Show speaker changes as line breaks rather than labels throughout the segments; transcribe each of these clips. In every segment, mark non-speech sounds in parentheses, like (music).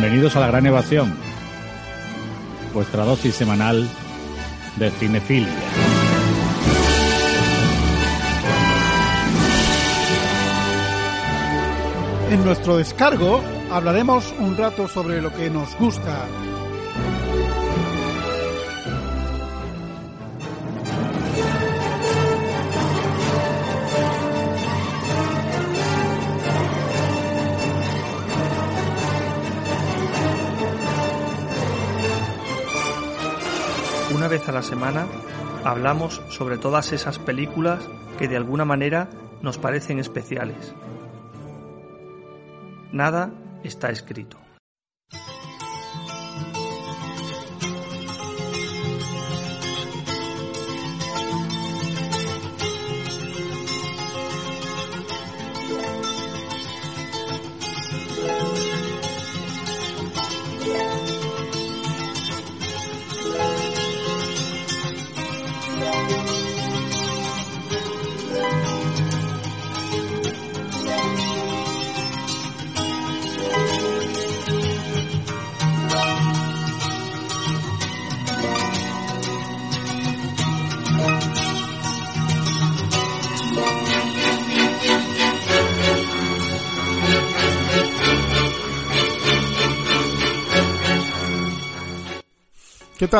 Bienvenidos a la Gran Evasión, vuestra dosis semanal de cinefilia.
En nuestro descargo hablaremos un rato sobre lo que nos gusta.
Una vez a la semana hablamos sobre todas esas películas que de alguna manera nos parecen especiales. Nada está escrito.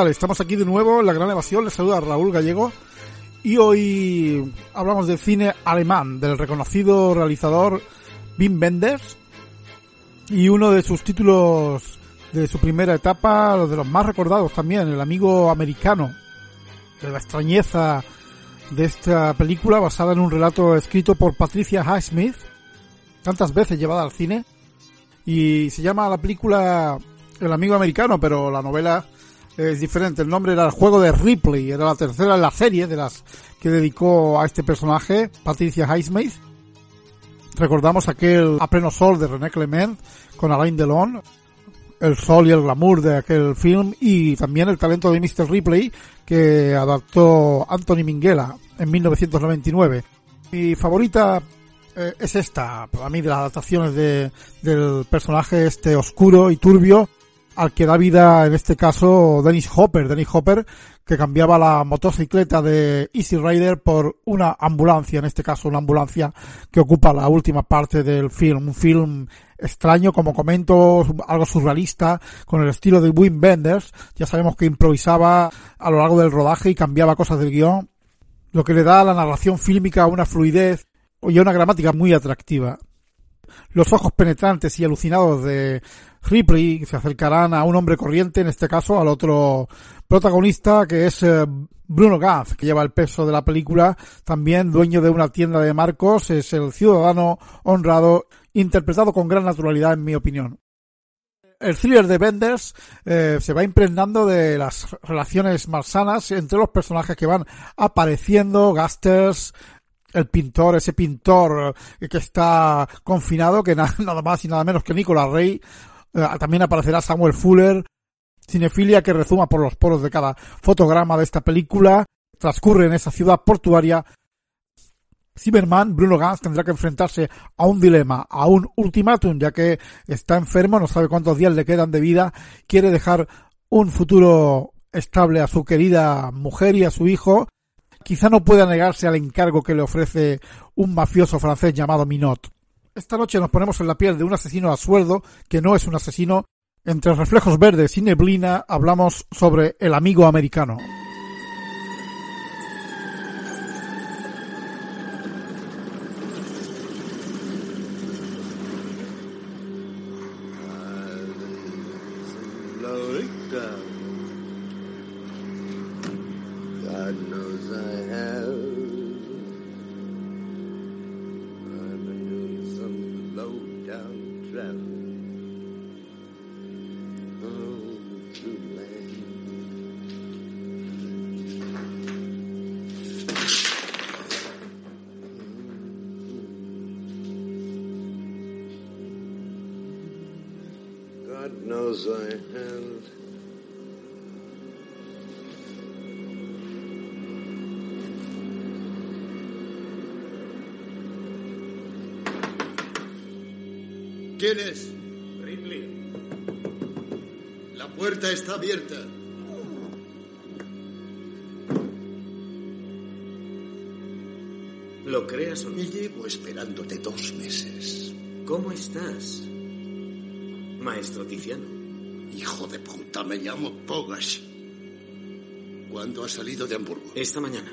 Estamos aquí de nuevo en la Gran Evasión. Les saluda Raúl Gallego. Y hoy hablamos del cine alemán, del reconocido realizador Wim Wenders. Y uno de sus títulos de su primera etapa, de los más recordados también, El amigo americano. De la extrañeza de esta película basada en un relato escrito por Patricia Highsmith, tantas veces llevada al cine. Y se llama la película El amigo americano, pero la novela es diferente. El nombre era el juego de Ripley, era la tercera en la serie de las que dedicó a este personaje, Patricia Highsmith. Recordamos aquel A pleno sol de René Clement con Alain Delon, el sol y el glamour de aquel film y también el talento de Mr. Ripley que adaptó Anthony Minghella en 1999. Mi favorita eh, es esta, para mí, de las adaptaciones de, del personaje este oscuro y turbio al que da vida en este caso Dennis Hopper, Dennis Hopper que cambiaba la motocicleta de Easy Rider por una ambulancia, en este caso una ambulancia que ocupa la última parte del film, un film extraño, como comento, algo surrealista, con el estilo de Wim Wenders, ya sabemos que improvisaba a lo largo del rodaje y cambiaba cosas del guion, lo que le da a la narración fílmica una fluidez y una gramática muy atractiva. Los ojos penetrantes y alucinados de Ripley se acercarán a un hombre corriente, en este caso al otro protagonista que es eh, Bruno Ganz, que lleva el peso de la película, también dueño de una tienda de marcos, es el ciudadano honrado, interpretado con gran naturalidad en mi opinión. El thriller de Benders eh, se va impregnando de las relaciones malsanas entre los personajes que van apareciendo, Gasters, el pintor, ese pintor eh, que está confinado, que (laughs) nada más y nada menos que Nicolas Rey, también aparecerá Samuel Fuller, cinefilia que rezuma por los poros de cada fotograma de esta película. Transcurre en esa ciudad portuaria. Zimmerman, Bruno Gans, tendrá que enfrentarse a un dilema, a un ultimátum, ya que está enfermo, no sabe cuántos días le quedan de vida, quiere dejar un futuro estable a su querida mujer y a su hijo. Quizá no pueda negarse al encargo que le ofrece un mafioso francés llamado Minot. Esta noche nos ponemos en la piel de un asesino a sueldo que no es un asesino. Entre reflejos verdes y neblina hablamos sobre el amigo americano.
I. ¿Quién es?
Ripley.
puerta está abierta.
¿Lo creas o no?
Me llevo esperándote dos meses.
¿Cómo estás, maestro Tiziano?
Hijo de puta, me llamo Pogash. ¿Cuándo has salido de Hamburgo?
Esta mañana.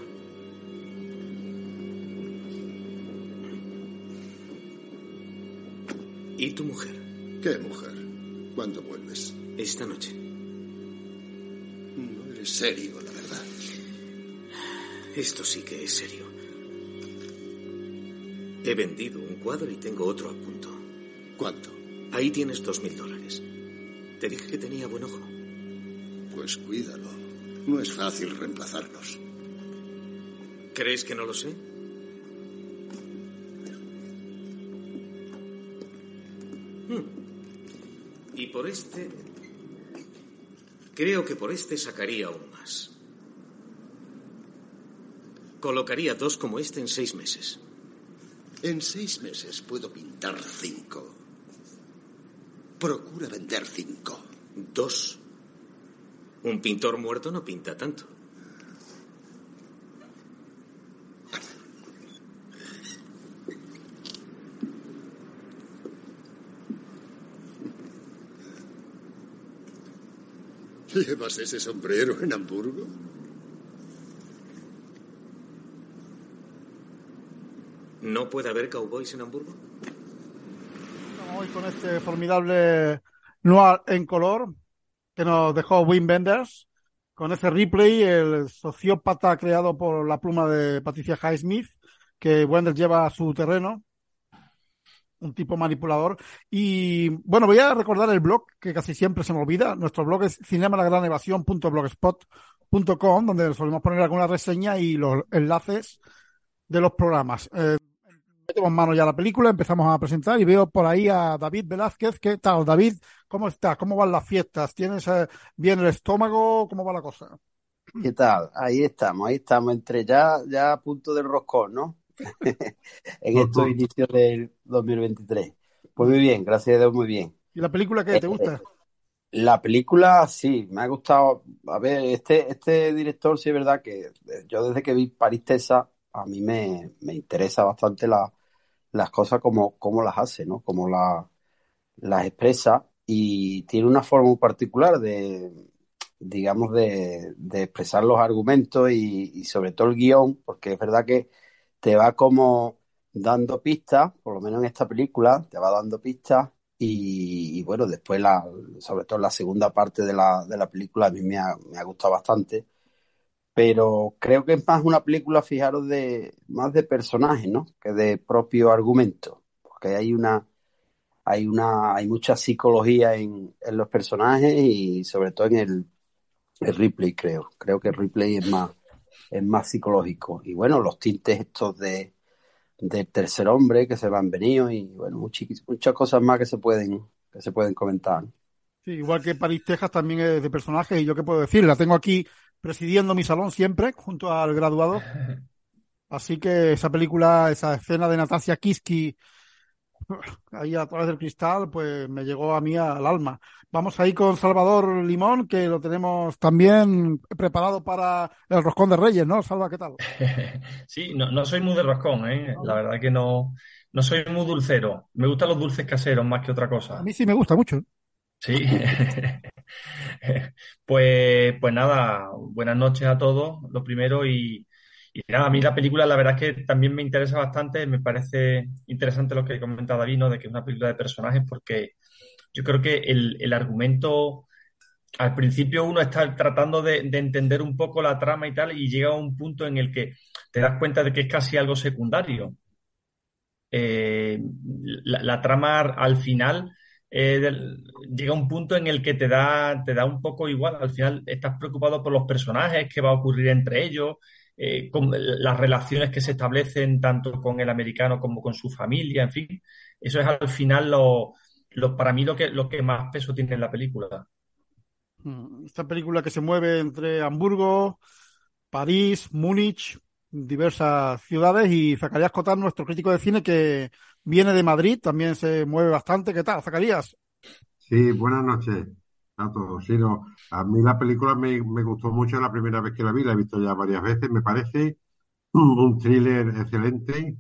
¿Y tu mujer?
¿Qué mujer? ¿Cuándo vuelves?
Esta noche.
No eres serio, la verdad.
Esto sí que es serio. He vendido un cuadro y tengo otro a punto.
¿Cuánto?
Ahí tienes dos mil dólares. Te dije que tenía buen ojo.
Pues cuídalo. No es fácil reemplazarlos.
¿Crees que no lo sé? Hmm. Y por este... Creo que por este sacaría aún más. Colocaría dos como este en seis meses.
En seis meses puedo pintar cinco. Procura vender cinco.
Dos. Un pintor muerto no pinta tanto.
¿Llevas ese sombrero en Hamburgo?
¿No puede haber cowboys en Hamburgo?
Con este formidable noir en color que nos dejó Wim Wenders, con ese replay, el sociópata creado por la pluma de Patricia Highsmith, que Wenders lleva a su terreno, un tipo manipulador. Y bueno, voy a recordar el blog, que casi siempre se me olvida. Nuestro blog es cinemalagranevasión.blogspot.com, donde solemos poner alguna reseña y los enlaces de los programas. Eh, metemos mano ya a la película, empezamos a presentar y veo por ahí a David Velázquez. ¿Qué tal, David? ¿Cómo estás? ¿Cómo van las fiestas? ¿Tienes eh, bien el estómago? ¿Cómo va la cosa?
¿Qué tal? Ahí estamos, ahí estamos, entre ya, ya a punto del roscón, ¿no? (laughs) en estos inicios del 2023. Pues muy bien, gracias a Dios, muy bien.
¿Y la película qué te gusta?
La película, sí, me ha gustado. A ver, este, este director, sí es verdad que yo desde que vi París, Texas, a mí me, me interesa bastante la, las cosas como, como las hace, ¿no? Como la, las expresa y tiene una forma muy particular de, digamos, de, expresar los argumentos y, sobre todo el guion, porque es verdad que te va como dando pistas, por lo menos en esta película, te va dando pistas y, y bueno, después, la, sobre todo la segunda parte de la, de la película, a mí me ha, me ha gustado bastante pero creo que es más una película, fijaros, de más de personajes, ¿no? Que de propio argumento, porque hay una hay una hay mucha psicología en, en los personajes y sobre todo en el, replay, creo. Creo que el replay es más es más psicológico y bueno, los tintes estos de del tercer hombre que se van venido y bueno, muchas, muchas cosas más que se pueden que se pueden comentar.
Sí, igual que París, Texas también es de personajes y yo qué puedo decir, la tengo aquí presidiendo mi salón siempre, junto al graduado. (laughs) Así que esa película, esa escena de Natasia Kiski (laughs) ahí a través del cristal, pues me llegó a mí al alma. Vamos ahí con Salvador Limón, que lo tenemos también preparado para el roscón de Reyes, ¿no? Salva, ¿qué tal? (laughs)
Sí, no, no soy muy de roscón, ¿eh? La verdad que no, no soy muy dulcero. Me gustan los dulces caseros más que otra cosa.
A mí sí me gusta mucho.
Sí. (laughs) pues, pues nada, buenas noches a todos, lo primero, y, nada, a mí la película la verdad es que también me interesa bastante, me parece interesante lo que comenta David, ¿no? De que es una película de personajes, porque yo creo que el, el argumento, al principio uno está tratando de, de, entender un poco la trama y tal, y llega a un punto en el que te das cuenta de que es casi algo secundario. Eh, la trama al final eh, llega un punto en el que te da, te da un poco igual. Al final estás preocupado por los personajes, qué va a ocurrir entre ellos, eh, las relaciones que se establecen tanto con el americano como con su familia, en fin. Eso es al final lo, lo para mí lo que, lo que más peso tiene en la película.
Esta película que se mueve entre Hamburgo, París, Múnich, diversas ciudades y Zacarías Cotar, nuestro crítico de cine que viene de Madrid, también se mueve bastante. ¿Qué tal, Zacarías?
Sí, buenas noches. a todos. Sí, no, a mí la película me, gustó mucho la primera vez que la vi, la he visto ya varias veces, me parece (clears throat) un thriller excelente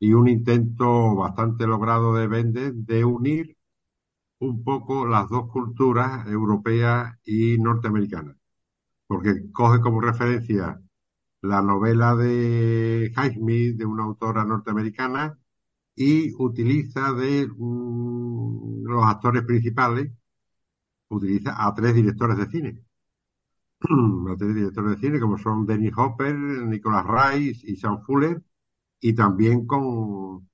y un intento bastante logrado de Bendis de unir un poco las dos culturas, europea y norteamericana, porque coge como referencia la novela de Highsmith, de una autora norteamericana, y utiliza de mm, los actores principales, utiliza a tres directores de cine. (clears throat) a tres directores de cine, como son Dennis Hopper, Nicholas Rice y Sam Fuller, y también con,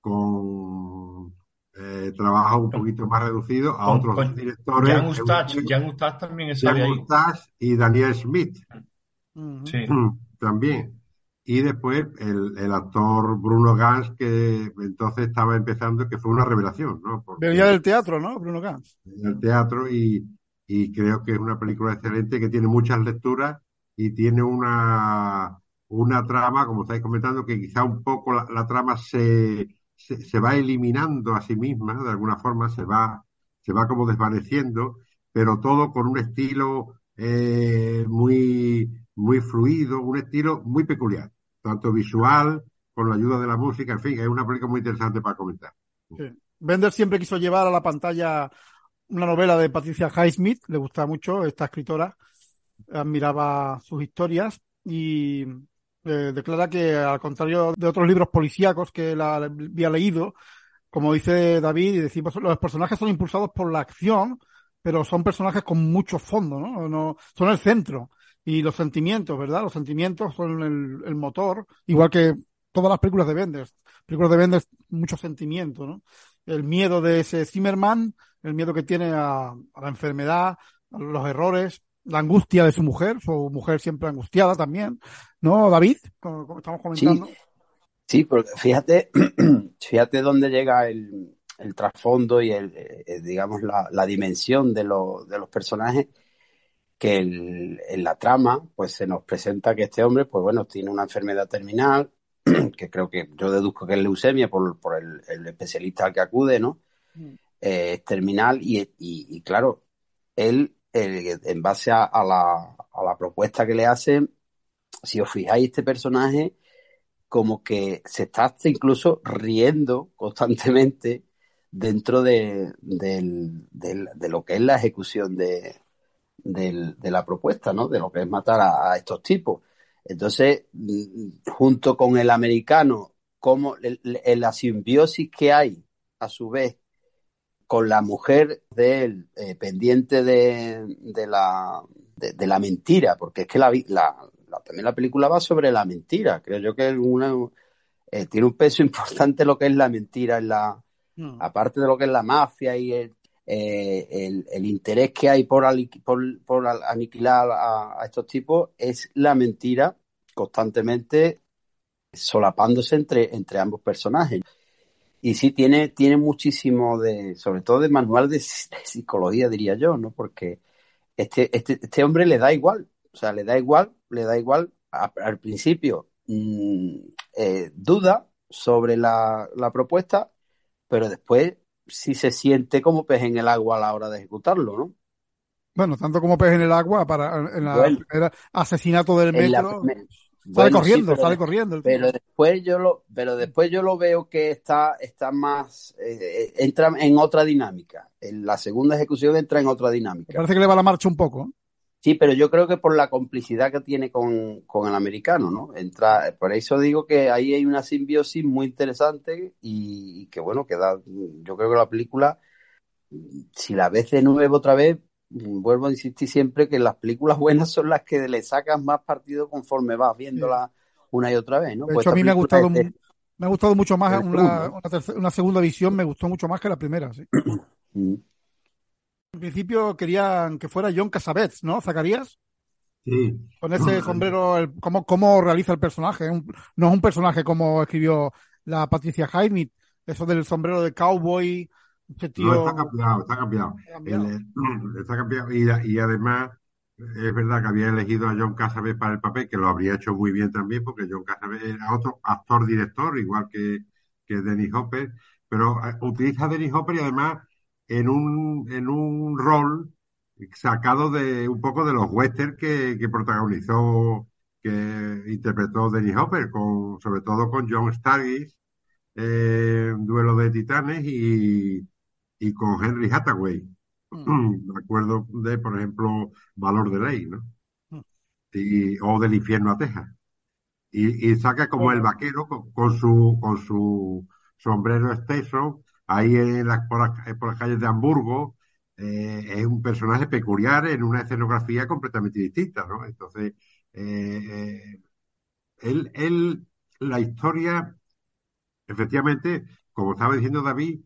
con eh, trabajo un poquito más reducido a
Con-
otros
con
directores.
Jan Ustach, Jan Ustach también
Jan
sale ahí.
Ustach y Daniel Smith.
Sí. (clears throat)
También. Y después el, el actor Bruno Gans, que entonces estaba empezando, que fue una revelación, ¿no? Porque
Venía del teatro, ¿no? Bruno Gans.
en el teatro y, y creo que es una película excelente que tiene muchas lecturas y tiene una, una trama, como estáis comentando, que quizá un poco la, la trama se, se, se va eliminando a sí misma, de alguna forma, se va, se va como desvaneciendo, pero todo con un estilo eh, muy, muy fluido, un estilo muy peculiar, tanto visual, con la ayuda de la música, en fin, es una película muy interesante para comentar.
Sí. Siempre quiso llevar a la pantalla una novela de Patricia Highsmith, le gustaba mucho esta escritora, admiraba sus historias y eh, declara que al contrario de otros libros policíacos que la había leído, como dice David, decimos, los personajes son impulsados por la acción, pero son personajes con mucho fondo, ¿no? no son el centro. Y los sentimientos, ¿verdad? Los sentimientos son el, el motor, igual que todas las películas de Benders. Películas de Benders, mucho sentimiento, ¿no? El miedo de ese Zimmerman, el miedo que tiene a, a la enfermedad, a los errores, la angustia de su mujer, su mujer siempre angustiada también, ¿no, David? Como, como estamos comentando.
Sí, porque fíjate, (clears throat) fíjate dónde llega el, el trasfondo y el, eh, digamos, la, la dimensión de, lo- de los personajes, que el- en la trama, pues se nos presenta que este hombre, pues bueno, tiene una enfermedad terminal, (clears throat) que creo que yo deduzco que es leucemia por, por el, el especialista al que acude, ¿no?
Mm.
Eh, es terminal y, y- y claro, él, eh, en base a, a la, a la propuesta que le hacen, si os fijáis, este personaje como que se está incluso riendo constantemente dentro de, del- del- de lo que es la ejecución de, del- de la propuesta, ¿no? De lo que es matar a, a estos tipos. Entonces, mm, junto con el americano, como el- el- la simbiosis que hay, a su vez, con la mujer de él, eh, pendiente de, de la, de, de la mentira, porque es que la, la- la- también la película va sobre la mentira. Creo yo que es una, eh, tiene un peso (laughs) importante lo que es la mentira en la,
Mm.
aparte de lo que es la mafia y el, eh, el, interés que hay por, por, por aniquilar a, estos tipos, es la mentira constantemente solapándose entre, entre ambos personajes. Y sí, tiene, tiene muchísimo de, sobre todo de manual de, psicología, diría yo, ¿no? Porque este, este, este hombre le da igual, o sea, le da igual, le da igual al principio, mm, eh, duda sobre la propuesta, pero después sí se siente como pez en el agua a la hora de ejecutarlo, ¿no?
Bueno, tanto como pez en el agua para en la
Bueno.
primera asesinato del
la
metro.
primer-
Sale
Bueno, sí,
corriendo,
pero-
sale corriendo.
Pero después yo lo, pero después yo lo veo que está, está más, eh, eh, entra en otra dinámica. En la segunda ejecución entra en otra
Me
dinámica.
parece que le va la marcha un poco.
Sí, pero yo creo que por la complicidad que tiene con, con el americano, ¿no? Entra, por eso digo que ahí hay una simbiosis muy interesante y, y que bueno, que da, yo creo que la película, si la ves de nuevo otra vez, vuelvo a insistir siempre que las películas buenas son las que le sacas más partido conforme vas viéndola una y otra vez, ¿no?
De
Pues
hecho, a
esta
mí me ha gustado,
es de-
me ha gustado mucho más una, una, una segunda visión, me gustó mucho más que la primera, sí. (clears throat) En principio querían que fuera John Cassavetes, ¿no, Zacarías?
Sí.
Con ese sombrero, el- cómo, cómo realiza el personaje. Un- no es un personaje como escribió la Patricia Highsmith, eso del sombrero de cowboy, ese
No,
tío...
está cambiado, está cambiado.
ha cambiado.
El, eh, está cambiado. Y, y además, es verdad que había elegido a John Cassavetes para el papel, que lo habría hecho muy bien también, porque John Cassavetes era otro actor-director, igual que, que Dennis Hopper, pero eh, utiliza a Dennis Hopper y además en un, en un rol sacado de un poco de los westerns que, que protagonizó, que interpretó Dennis Hopper, con, sobre todo con John Stargis, eh, Duelo de Titanes y, y con Henry Hathaway.
Mm.
Me acuerdo de, por ejemplo, Valor de Ley, ¿no?
Mm.
Y, o del infierno a Texas. Y, y saca como el vaquero con, con su, con su sombrero exceso, ahí en las, por, las, por las calles de Hamburgo, eh, es un personaje peculiar en una escenografía completamente distinta, ¿no? Entonces, eh, eh, él, él, la historia, efectivamente, como estaba diciendo David,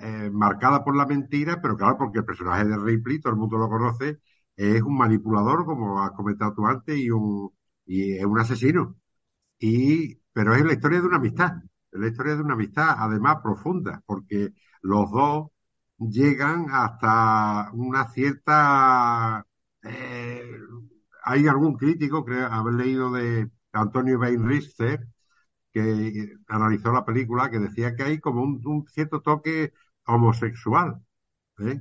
eh, marcada por la mentira, pero claro, porque el personaje de Ripley, todo el mundo lo conoce, es un manipulador, como has comentado tú antes, y, un, y es un asesino. Y, pero es la historia de una amistad, es la historia de una amistad, además profunda, porque los dos llegan hasta una cierta... Eh, hay algún crítico, creo haber leído de Antonio Bain Richter, que analizó la película, que decía que hay como un, un cierto toque homosexual. ¿eh?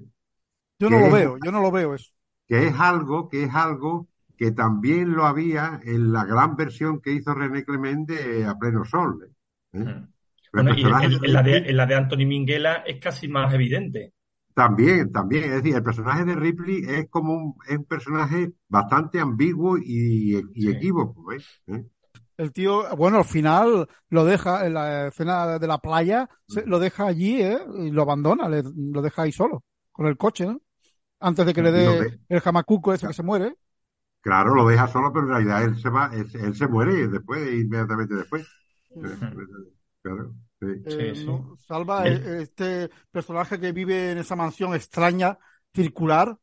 Yo
que
no lo
es-
veo, yo no lo veo eso.
que es algo, que es algo que también lo había en la gran versión que hizo René Clement de A Pleno Sol. ¿Eh?
Mm.
El
Bueno, y
personaje
en, la de,
Ripley
en la de Anthony Minghella es casi más evidente.
también, también, es decir, el personaje de Ripley es como un, es un personaje bastante ambiguo y, y
Sí.
equívoco. ¿eh? ¿Eh?
El tío, bueno, al final lo deja en la escena de la playa, se- lo deja allí, ¿eh? Y lo abandona, le- lo deja ahí solo, con el coche, ¿no? Antes de que le dé
de-
el jamacuco ese que se muere.
Claro, lo deja solo, pero en realidad él se va, él, él se muere después, inmediatamente después. Claro, sí.
Eh,
Sí, sí.
¿no? Salva eh, este personaje que vive en esa mansión extraña, circular,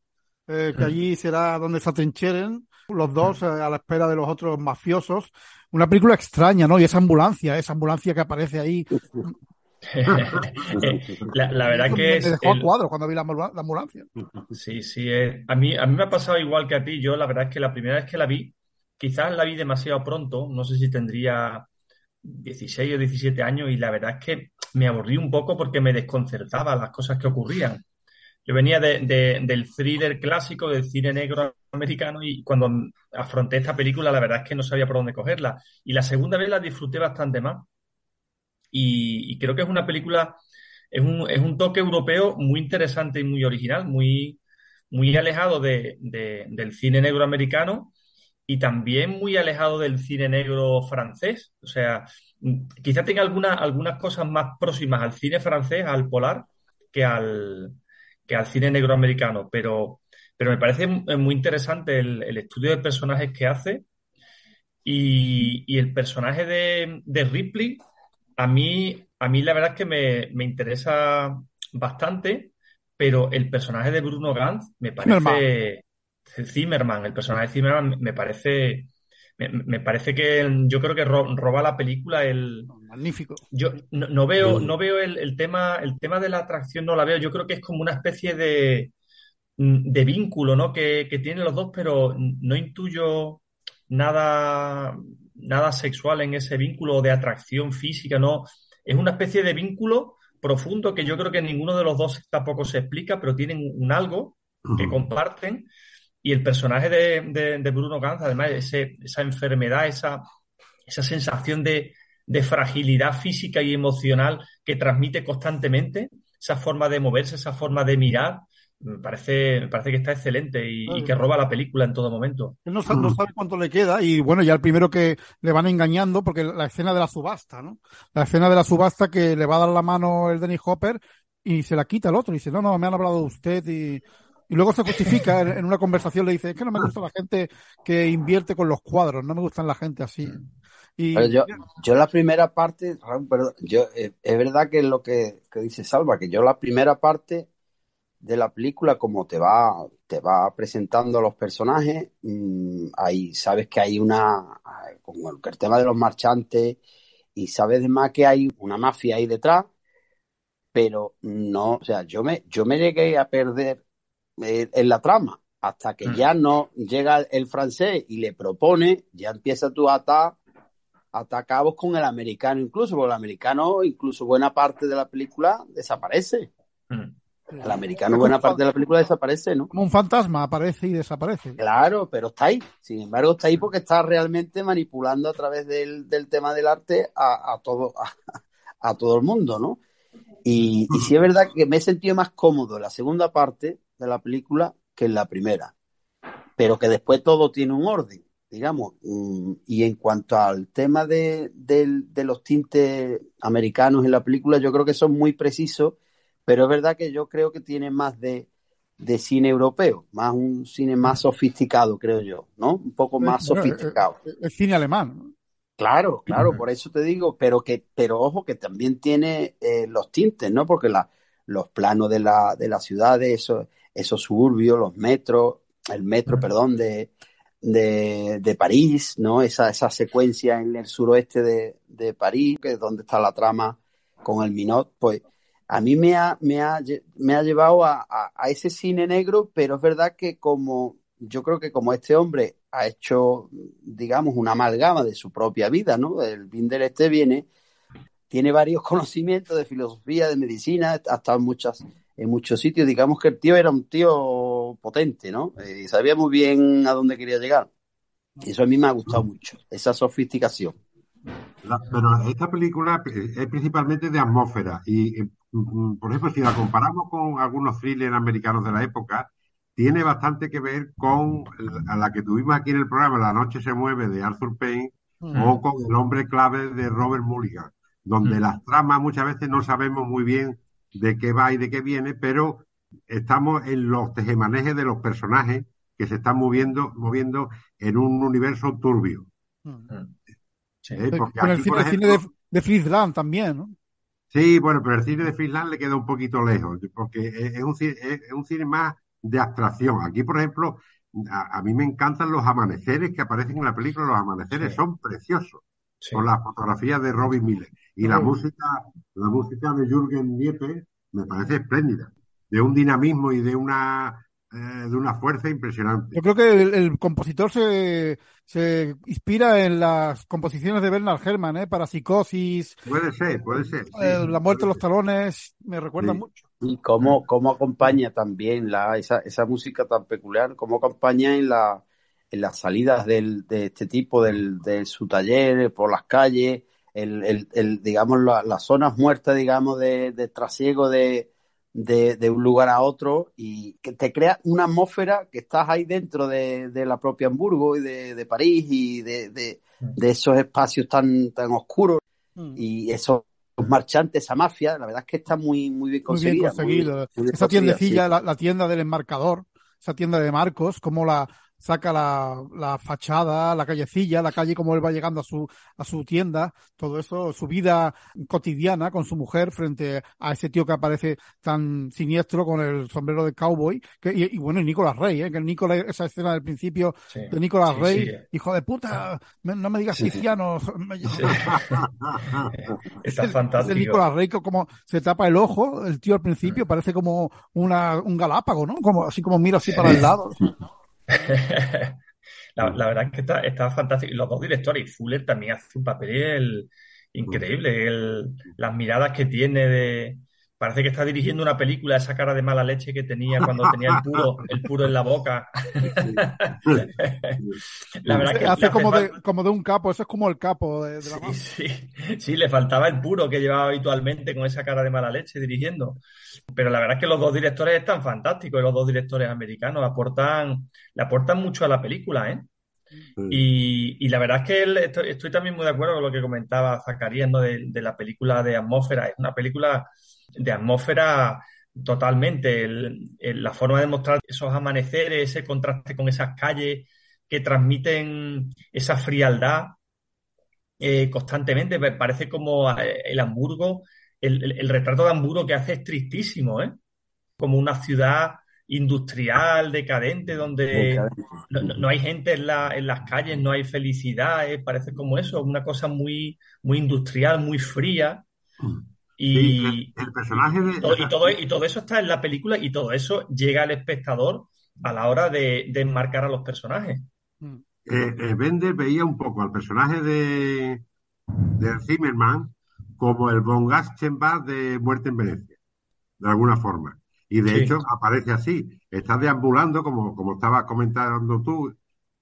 eh, que allí será donde se atrincheren los dos eh, a la espera de los otros mafiosos. Una película extraña, ¿no? Y esa ambulancia, esa ambulancia que aparece ahí. (laughs) (laughs)
La, la verdad
Eso
que
me,
es
me dejó a
el-
cuadro cuando vi la, la ambulancia.
Sí, sí. eh, A mí, a mí me ha pasado igual que a ti. Yo, la verdad es que la primera vez que la vi, quizás la vi demasiado pronto. No sé si tendría 16 o 17 años y la verdad es que me aburrí un poco porque me desconcertaba las cosas que ocurrían. Yo venía de- de- del thriller clásico, del cine negro americano y cuando afronté esta película, la verdad es que no sabía por dónde cogerla. Y la segunda vez la disfruté bastante más. Y, creo que es una película, es un, es un toque europeo muy interesante y muy original, muy, muy alejado de, de- del cine negro americano y también muy alejado del cine negro francés. O sea, mm, quizá tenga alguna- algunas cosas más próximas al cine francés, al polar, que al, que al cine negro americano, pero, pero me parece m- muy interesante el, el estudio de personajes que hace y, y el personaje de, de Ripley, a mí, a mí la verdad es que me, me interesa bastante, pero el personaje de Bruno Ganz me parece Zimmerman, el personaje de Zimmerman me parece, me, me parece que yo creo que ro- roba la película el,
Magnífico.
yo no, no veo, no veo el, el tema, el tema de la atracción, no la veo. Yo creo que es como una especie de, de vínculo, ¿no? Que, que tienen los dos, pero no intuyo nada, nada sexual en ese vínculo o de atracción física, ¿no? Es una especie de vínculo profundo que yo creo que ninguno de los dos tampoco se explica, pero tienen un algo que comparten. Y el personaje de, de- de Bruno Ganz, además, ese- esa enfermedad, esa, esa sensación de, de fragilidad física y emocional que transmite constantemente, esa forma de moverse, esa forma de mirar, me parece, me parece que está excelente y, y que roba la película en todo momento.
Él no, sa- no sabe cuánto le queda y bueno, ya el primero que le van engañando porque la escena de la subasta, ¿no? La escena de la subasta que le va a dar la mano el Dennis Hopper y se la quita el otro y dice, no, no, me han hablado de usted y, y luego se justifica en, una conversación, le dice, es que no me gusta la gente que invierte con los cuadros, no me gustan la gente así. Y
Pero yo, yo la primera parte, Raúl, perdón, yo, eh, es verdad que es lo que, que dice Salva, que yo la primera parte de la película, como te va, te va presentando a los personajes, mm, ahí sabes que hay una, como el, el tema de los marchantes, y sabes además que hay una mafia ahí detrás, pero no, o sea, yo me, yo me llegué a perder eh, en la trama, hasta que
Mm.
ya no llega el francés y le propone, ya empieza tú a atar cabos con el americano incluso, porque el americano, incluso buena parte de la película, desaparece.
Mm.
El americano, buena parte de la película desaparece, ¿no?
Como un fantasma, aparece y desaparece.
Claro, pero está ahí. Sin embargo, está ahí porque está realmente manipulando a través del, del tema del arte a, a todo, a, a, todo el mundo, ¿no? Y, y sí es verdad que me he sentido más cómodo en la segunda parte de la película que en la primera. Pero que después todo tiene un orden, digamos. Mm, Y en cuanto al tema de, del- de los tintes americanos en la película, yo creo que son muy precisos, pero es verdad que yo creo que tiene más de, de cine europeo, más un cine más sofisticado, creo yo, ¿no? Un poco más
Bueno, eh,
sofisticado.
eh, El cine alemán. ¿no?
Claro, claro, por eso te digo, pero que, pero ojo que también tiene eh, los tintes, ¿no? Porque la, los planos de la, de las ciudades, esos, esos suburbios, los metros, el metro, perdón, de, de, de París, ¿no? Esa, esa secuencia en el suroeste de, de París, que es donde está la trama con el Minot, pues a mí me ha, me ha, me ha llevado a, a- a ese cine negro, pero es verdad que como yo creo que como este hombre ha hecho, digamos, una amalgama de su propia vida, ¿no? El Binder este viene, tiene varios (laughs) conocimientos de filosofía, de medicina, ha estado en muchas, en muchos sitios. Digamos que el tío era un tío potente, ¿no? Eh, Y sabía muy bien a dónde quería llegar. Y eso a mí me ha gustado mucho, esa sofisticación.
La- pero esta película eh, es principalmente de atmósfera y, eh, mm, por ejemplo, si la comparamos con algunos thrillers americanos de la época, tiene bastante que ver con la, a la que tuvimos aquí en el programa, La noche se mueve, de Arthur Payne, o con El hombre clave de Robert Mulligan, donde
Mm.
las tramas muchas veces no sabemos muy bien de qué va y de qué viene, pero estamos en los tejemanejes de los personajes que se están moviendo, moviendo en un universo turbio.
Sí.
¿eh? Porque
Con el cine,
por
el cine de, de Fritz Lang también, ¿no?
Sí, bueno, pero el cine de Friesland le queda un poquito lejos, porque es un cine, es es un cine más de abstracción. Aquí, por ejemplo, a, a mí me encantan los amaneceres que aparecen en la película. Los amaneceres
Sí.
son preciosos,
Sí.
con las fotografías de Robin Miller. Y la
Mm.
música, la música de Jürgen Niepe me parece espléndida, de un dinamismo y de una, eh, de una fuerza impresionante.
Yo creo que el, el compositor se, se inspira en las composiciones de Bernard Herrmann, ¿eh? Para Psicosis,
Puede ser, puede ser. sí,
eh, La muerte de los talones, me recuerda
Sí.
mucho.
Y cómo, cómo acompaña también la, esa, esa música tan peculiar, cómo acompaña en la, en las salidas del, de este tipo, del, de su taller, por las calles, el, el, el, digamos, la- las zonas muertas, digamos, de, de trasiego de, de, de un lugar a otro y que te crea una atmósfera que estás ahí dentro de, de la propia Hamburgo y de, de París y de, esos espacios tan, tan oscuros
Mm.
y esos marchantes, esa mafia, la verdad es que está muy, muy bien
Muy bien
conseguida.
conseguido.
muy- muy bien
Esa tiendecilla,
sí.
la, la tienda del enmarcador, esa tienda de Marcos, cómo la saca la, la fachada, la callecilla, la calle, cómo él va llegando a su, a su tienda, todo eso, su vida cotidiana con su mujer frente a ese tío que aparece tan siniestro con el sombrero de cowboy, que, y, y bueno, y Nicolás Rey, ¿eh? que Nicolás, esa escena del principio
Sí.
de Nicolás
Sí,
Rey,
sí.
hijo de puta, me- no me digas me-
Sí. (laughs) (laughs) Está
el-
fantástico.
El Nicolás Rey, que como se tapa el ojo, el tío al principio parece como una, un galápago, ¿no? Como, así como mira así para el lado. (laughs) (laughs)
La, la verdad es que está, está fantástico. Y los dos directores, y Fuller también hace un papel increíble. El- las miradas que tiene de. Parece que está dirigiendo una película, esa cara de mala leche que tenía cuando tenía el puro, el puro en la boca. La verdad que
hace
hace
como de, como de un capo, eso es como el capo de, de la.
Sí, sí, sí, le faltaba el puro que llevaba habitualmente con esa cara de mala leche dirigiendo. Pero la verdad es que los dos directores están fantásticos, los dos directores americanos aportan, le aportan mucho a la película, ¿eh? Y, y la verdad es que él- estoy, estoy también muy de acuerdo con lo que comentaba Zacarías, ¿no? de, de la película de atmósfera. Es una película de atmósfera totalmente. El- el- la forma de mostrar esos amaneceres, ese contraste con esas calles que transmiten esa frialdad eh, constantemente. Me Parece como el Hamburgo, el, retrato de Hamburgo que hace es tristísimo, ¿eh? Como una ciudad industrial, decadente, donde no, no- no hay gente en, la- en las calles, no hay felicidad, eh, Parece como eso, una cosa muy, muy industrial, muy fría. Y,
el, el personaje de.
todo, y, todo, y todo eso está en la película y todo eso llega al espectador a la hora de, de enmarcar a los personajes.
Mm.
eh, eh, Bender veía un poco al personaje de, de Zimmerman como el von Gaschenbach de Muerte en Venecia, de alguna forma. Y de
Sí.
hecho aparece así, está deambulando, como, como estabas comentando tú,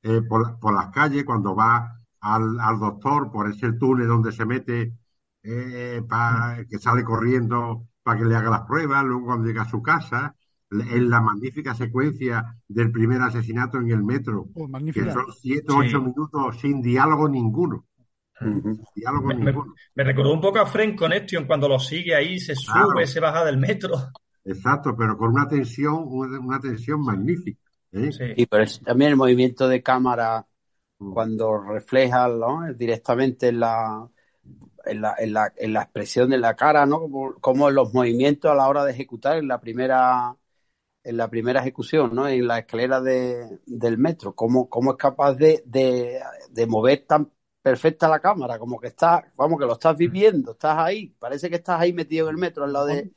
eh, por, por las calles, cuando va al, al doctor, por ese túnel donde se mete, eh, pa- que sale corriendo para que le haga las pruebas, luego cuando llega a su casa, en la magnífica secuencia del primer asesinato en el metro,
Oh,
que son siete o
Sí.
ocho minutos sin diálogo ninguno, diálogo
Me, me-
ninguno.
me recordó un poco a Friend Connection cuando lo sigue ahí, se sube, se baja del metro.
Exacto, pero con una tensión, una, tensión magnífica. ¿eh?
Sí.
Y pero es también el movimiento de cámara
Mm.
cuando refleja ¿no? directamente en la, en la, en la, en la expresión de la cara, ¿no? Como, como los movimientos a la hora de ejecutar en la primera, en la primera ejecución, ¿no? En la escalera de, del metro, cómo, cómo es capaz de, de, de mover tan perfecta la cámara, como que está, vamos, que lo estás viviendo, estás ahí, parece que estás ahí metido en el metro al lado de,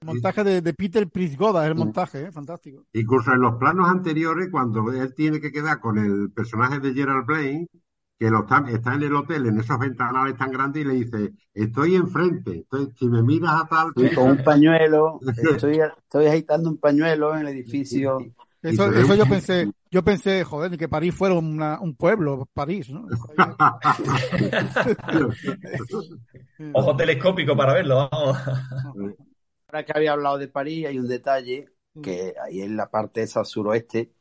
El montaje de, de Peter Prisgoda, es el montaje, ¿eh? fantástico.
Incluso en los planos anteriores, cuando él tiene que quedar con el personaje de Gerald Blaine, que lo está, está en el hotel, en esos ventanales tan grandes, y le dice, estoy enfrente, estoy, si me miras a tal...
y con un pañuelo, (laughs) estoy, estoy agitando un pañuelo en el edificio.
Eso, eso yo pensé, yo pensé, joder, que París fuera una- un pueblo, París, ¿no? (laughs) (laughs)
Ojo telescópico para verlo, vamos.
Ahora que había hablado de París, hay un detalle que ahí en la parte esa suroeste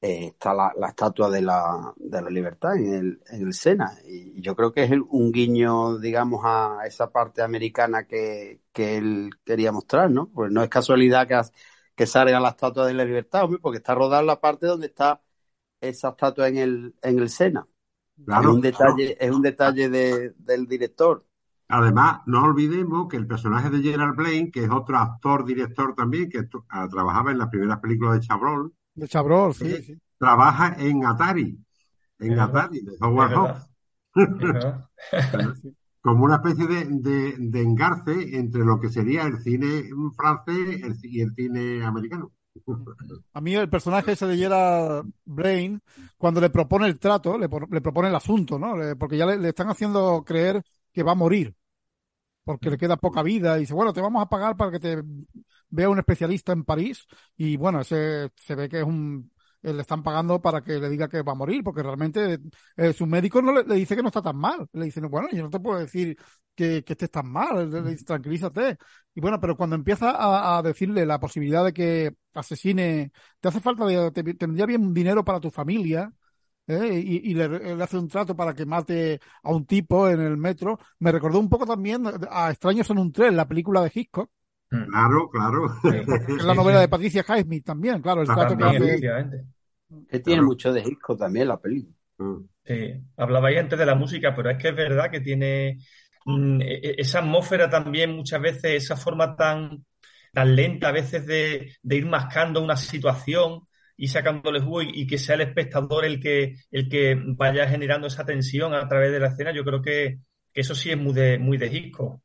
eh, está la, la estatua de la, de la libertad en el, en el Sena. Y yo creo que es un guiño, digamos, a esa parte americana que, que él quería mostrar, ¿no? Pues no es casualidad que, que salga la estatua de la libertad, hombre, porque está rodada la parte donde está esa estatua en el, en el Sena.
Claro,
es un detalle, es un detalle de- del director.
Además, no olvidemos que el personaje de Gerald Blaine, que es otro actor, director también, que ah, trabajaba en las primeras películas de Chabrol,
De Chabrol, sí, sí.
trabaja en Atari, en
Es.
Atari, de Howard. Hawks, (laughs) como una especie de, de, de engarce entre lo que sería el cine francés y el cine americano. (laughs)
A mí el personaje ese de Gerard Brain, cuando le propone el trato, le, le propone el asunto, ¿no? Le- porque ya le, le están haciendo creer que va a morir, porque le queda poca vida, y dice, bueno, te vamos a pagar para que te vea un especialista en París, y bueno, ese se ve que es un, eh, le están pagando para que le diga que va a morir, porque realmente eh, su médico no le, le dice que no está tan mal, le dice, bueno, yo no te puedo decir que, que estés tan mal, le, le dice, tranquilízate. Y bueno, pero cuando empieza a, a decirle la posibilidad de que asesine, te hace falta, de, te, te vendría bien dinero para tu familia, ¿eh? y, y le, le hace un trato para que mate a un tipo en el metro. Me recordó un poco también a Extraños en un tren, la película de Hitchcock,
Claro, claro. (laughs)
que es la novela de Patricia Highsmith también, claro, el trato que hace.
efectivamente.
Que tiene
Claro.
mucho de disco también la película.
Mm.
Sí, hablabais antes de la música, pero es que es verdad que tiene mm, e- e- esa atmósfera también muchas veces, esa forma tan, tan lenta a veces de, de ir mascando una situación y sacándole jugo y, y que sea el espectador el que, el que vaya generando esa tensión a través de la escena. Yo creo que, que eso sí es muy de, muy de Hitchcock.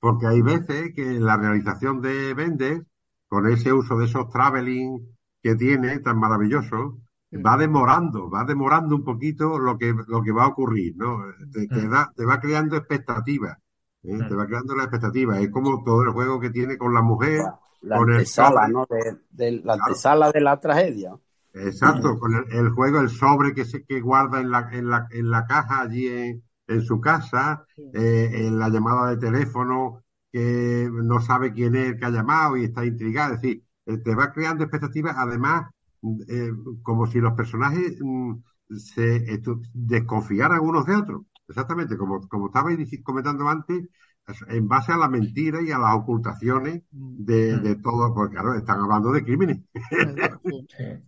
Porque hay veces que la realización de Bendis, con ese uso de esos traveling que tiene tan maravilloso, va demorando, va demorando un poquito lo que, lo que va a ocurrir, ¿no? Te, te da- te va creando expectativas, ¿eh? Te va creando la expectativa. Es como todo el juego que tiene con la mujer,
La
con el
antesala. ¿no? De, de- la antesala de la tragedia.
Exacto, con el, el juego, el sobre que se que guarda en la, en la, en la caja allí en, en su casa, eh, en la llamada de teléfono, que no sabe quién es el que ha llamado y está intrigado. Es decir, eh, te va creando expectativas, además, eh, como si los personajes mm, se estu- desconfiaran unos de otros. Exactamente, como, como estabais comentando antes, es- en base a la mentira y a las ocultaciones de, de todo, porque claro, están hablando de crímenes.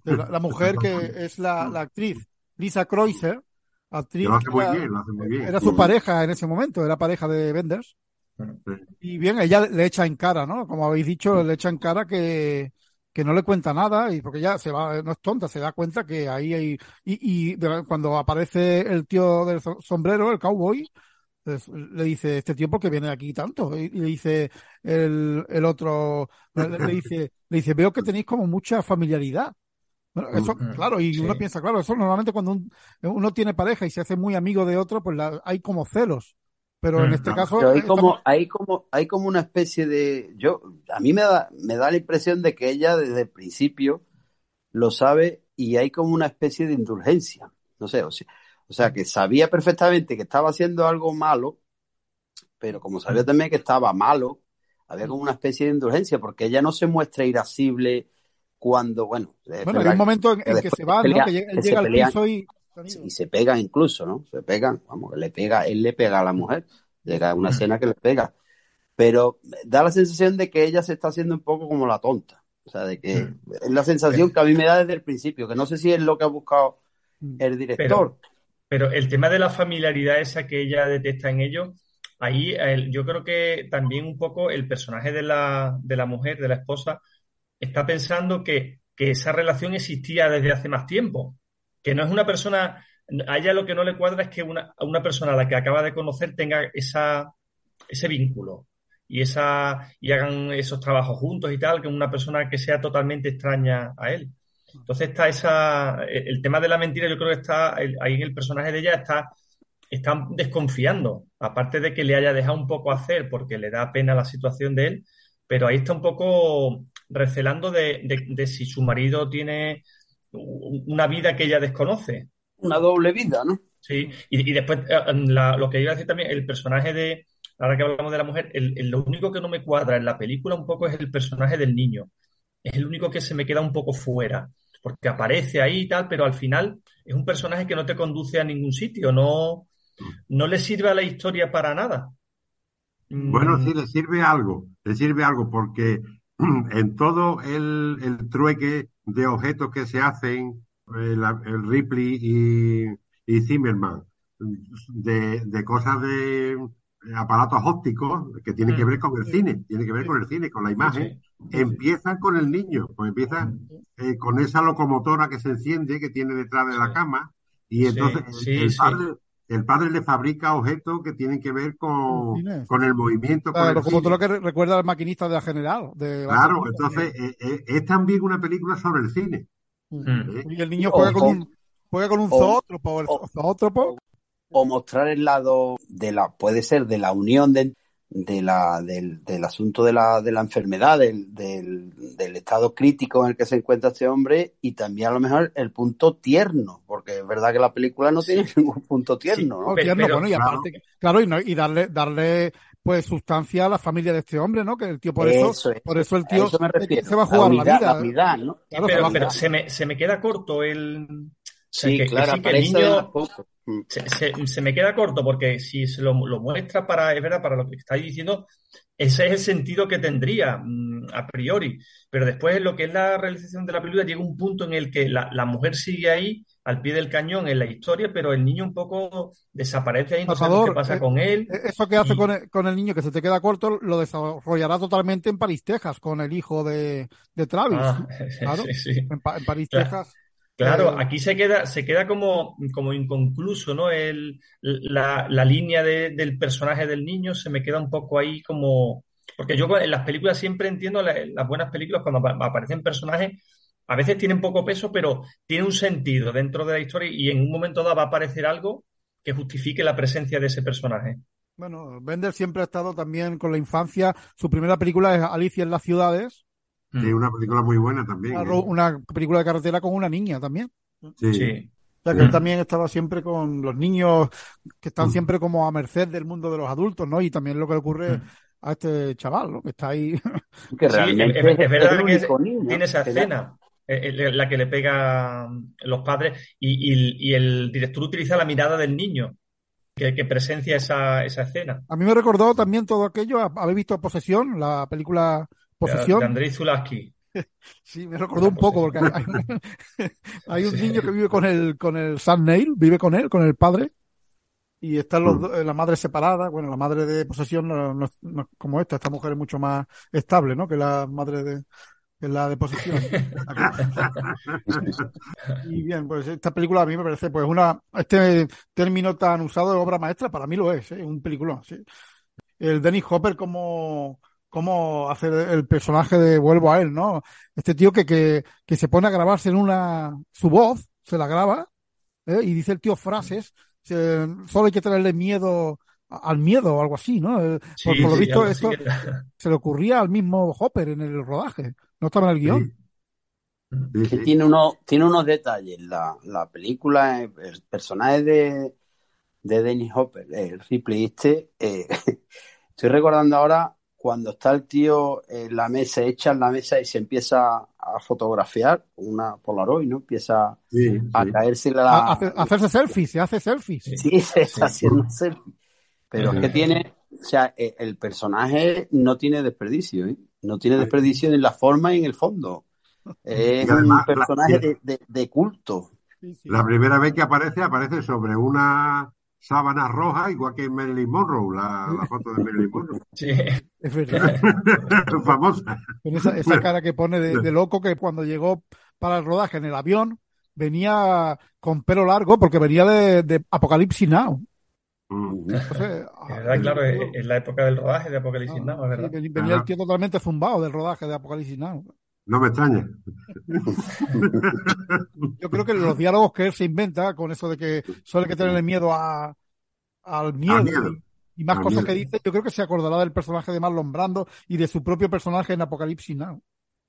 La, la mujer que es la, la actriz, Lisa Kreuzer, actriz
lo hace muy
era,
bien, lo hace muy bien.
era su pareja en ese momento, era pareja de Benders. Y bien, ella le echa en cara, ¿no? Como habéis dicho, le echa en cara que, que no le cuenta nada, y porque ya se va, no es tonta, se da cuenta que ahí hay, y, cuando aparece el tío del so- sombrero, el cowboy, le dice, este tío, ¿por qué viene aquí tanto? Y, le dice el, el otro, le, le dice, le dice, veo que tenéis como mucha familiaridad. Bueno, eso, claro, y uno piensa, claro, eso normalmente cuando un- uno tiene pareja y se hace muy amigo de otro, pues la- hay como celos. Pero en este
no,
caso...
Pero hay
eh,
como, hay como, hay como una especie de, yo, a mí me da, me da la impresión de que ella desde el principio lo sabe y hay como una especie de indulgencia. No sé, o sea, o sea, que sabía perfectamente que estaba haciendo algo malo, pero como sabía también que estaba malo, había como una especie de indulgencia, porque ella no se muestra irascible cuando, bueno,
Bueno, hay un momento en,
que
en que se va, ¿no?
pelea-
Que llega, él
que se
llega al piso y...
y se pegan incluso, ¿no? Se pegan, vamos, que le pega, él le pega a la mujer, llega a una escena que le pega, pero da la sensación de que ella se está haciendo un poco como la tonta, o sea, de que es la sensación que a mí me da desde el principio, que no sé si es lo que ha buscado el director.
Pero el tema de la familiaridad esa que ella detecta en ellos, ahí yo creo que también un poco el personaje de la, de la mujer, de la esposa, está pensando que, que esa relación existía desde hace más tiempo, que no es una persona, a ella lo que no le cuadra es que una, una persona a la que acaba de conocer tenga esa, ese vínculo y, esa, y hagan esos trabajos juntos y tal, que una persona que sea totalmente extraña a él. Entonces está esa, el el tema de la mentira, yo creo que está ahí en el personaje de ella está, está desconfiando, aparte de que le haya dejado un poco hacer porque le da pena la situación de él, pero ahí está un poco recelando de, de- de si su marido tiene una vida que ella desconoce.
Una doble vida, ¿no?
Sí, y, y después eh, la- lo que iba a decir también, el personaje de, ahora que hablamos de la mujer, el- el- lo único que no me cuadra en la película un poco es el personaje del niño. Es el único que se me queda un poco fuera, porque aparece ahí y tal, pero al final es un personaje que no te conduce a ningún sitio, no, no le sirve a la historia para nada. Mm,
Bueno, sí, le sirve algo, le sirve algo porque (clears throat) en todo el, el trueque de objetos que se hacen, el, el Ripley y, y Zimmerman, de, de cosas de aparatos ópticos que tienen que ver con el cine, tienen que ver con el cine, con la imagen, empiezan con el niño, pues empiezan eh, con esa locomotora que se enciende, que tiene detrás de la cama, y entonces el-
sí,
el
sí.
padre, el padre le fabrica objetos que tienen que ver con,
Con
el movimiento, con el
como
cine.
todo lo que re- recuerda al maquinista de la General. De
Claro, entonces eh, eh, es también una película sobre el cine.
Mm.
¿eh?
Y el niño
O-
juega con
o-
un, juega con un
o-
zoótropo. El
o-
zoótropo.
o mostrar el lado de la, puede ser de la unión de, de la, del, del asunto de la, de la enfermedad, del, del, del estado crítico en el que se encuentra este hombre y también a lo mejor el punto tierno, porque es verdad que la película no tiene ningún punto tierno, ¿no?
Pe-
tierno,
pero-
bueno, y
claro.
aparte, claro, y, no- y darle, darle pues sustancia a la familia de este hombre, ¿no? Que el tío por eso,
Eso es,
por eso el tío
eso me refiero.
se va a jugar la,
unidad,
vida.
la unidad, ¿no?
Claro, se
Pero, pero se me, se me queda corto el... sea,
Sí,
que- que
claro,
sí, que el niño-
poco. Mm.
se, se- se me queda corto porque si se lo, lo muestra para, es verdad, para lo que estáis diciendo, ese es el sentido que tendría mm, a priori. Pero después en lo que es la realización de la película llega un punto en el que la, la mujer sigue ahí al pie del cañón en la historia, pero el niño un poco desaparece ahí, no sabemos qué pasa
eh,
con él.
Eh, Eso que hace
Y-
con el, con el niño que se te queda corto lo desarrollará totalmente en París, Texas, con el hijo de, de Travis.
Ah, (laughs)
Claro.
sí, sí.
En, Pa- en París,
Claro.
Texas.
Claro, aquí se queda, se queda como, como inconcluso, ¿no? El, la, la línea de- del personaje del niño se me queda un poco ahí como... Porque yo en las películas siempre entiendo, la- las buenas películas, cuando apa- aparecen personajes, a veces tienen poco peso, pero tiene un sentido dentro de la historia y en un momento dado va a aparecer algo que justifique la presencia de ese personaje.
Bueno, Bender siempre ha estado también con la infancia. Su primera película es Alicia en las ciudades,
Sí, una película muy buena también.
una,
¿eh?
una película de carretera con una niña también.
Sí.
Sí.
O sea que él también estaba siempre con los niños que están
Mm.
siempre como a merced del mundo de los adultos, ¿no? Y también lo que le ocurre
Mm.
a este chaval, ¿no? Que está ahí. (laughs)
Que realmente
es, es- es verdad que es-
niño
tiene esa escena, la que le pega los padres, y, y- y el director utiliza la mirada del niño, que, que presencia esa, esa escena.
A mí me recordó también todo aquello, haber visto Posesión, la película
De,
Posesión.
de Andrei Zulawski. (laughs)
Sí, me recordó un poco porque hay, (laughs) hay un, hay un niño que vive con el con el Sam Neill, vive con él, con el padre, y están los dos- la madre separada. Bueno, la madre de posesión no, no- como esta, esta mujer es mucho más estable, ¿no? Que la madre de que la de posesión. (laughs) Y bien, pues esta película a mí me parece pues una este término tan usado de obra maestra para mí lo es, ¿eh? un peliculón, sí. El Dennis Hopper como cómo hacer el personaje de vuelvo a él, ¿no? Este tío que, que, que se pone a grabarse en una su voz, se la graba ¿eh? y dice el tío frases, se- solo hay que tenerle miedo al miedo o algo así, ¿no? Eh,
Sí,
por, por lo
sí,
visto, esto (laughs) se le ocurría al mismo Hopper en el rodaje, no estaba en el guion.
Sí,
que
sí.
tiene unos, tiene unos detalles. La, la película, el personaje de, de Dennis Hopper, el Ripley este, eh, (laughs) estoy recordando ahora cuando está el tío en la mesa, echa en la mesa y se empieza a fotografiar, una Polaroid, ¿no? Empieza
Sí,
a
sí.
caerse
A-
la...
hace- hacerse selfies, se hace selfies.
Sí, se está
Sí.
haciendo selfie. Pero es que tiene, o sea, eh, el personaje no tiene desperdicio, ¿eh? No tiene desperdicio en la forma y en el fondo. Es
además,
un
la-
personaje de, de- de culto.
La primera vez que aparece, aparece sobre una sábana roja, igual que Marilyn Monroe, la, la foto de Marilyn Monroe. (laughs)
Sí.
Es verdad. (laughs)
Famosa.
Con esa, esa cara que pone de, de loco que cuando llegó para el rodaje en el avión venía con pelo largo porque venía de, de Apocalipsis Now.
Mm.
Entonces,
Es verdad, claro, es, es la época del rodaje de Apocalipsis Now, verdad.
ven- venía el tío totalmente zumbado del rodaje de Apocalipsis Now.
No me extraña.
Yo creo que los diálogos que él se inventa con eso de que suele que tenerle miedo a, al miedo,
miedo.
y, más cosas que dice, yo creo que se acordará del personaje de Marlon Brando y de su propio personaje en Apocalipsis Now.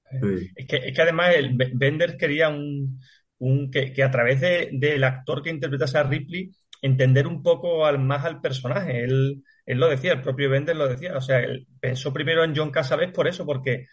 Sí.
Es que, es que además el Bender quería un, un que, que a través de, del actor que interpretase a Ripley entender un poco al, más al personaje. Él, él lo decía, el propio Bender lo decía. O sea, él pensó primero en John Cassavetes por eso, porque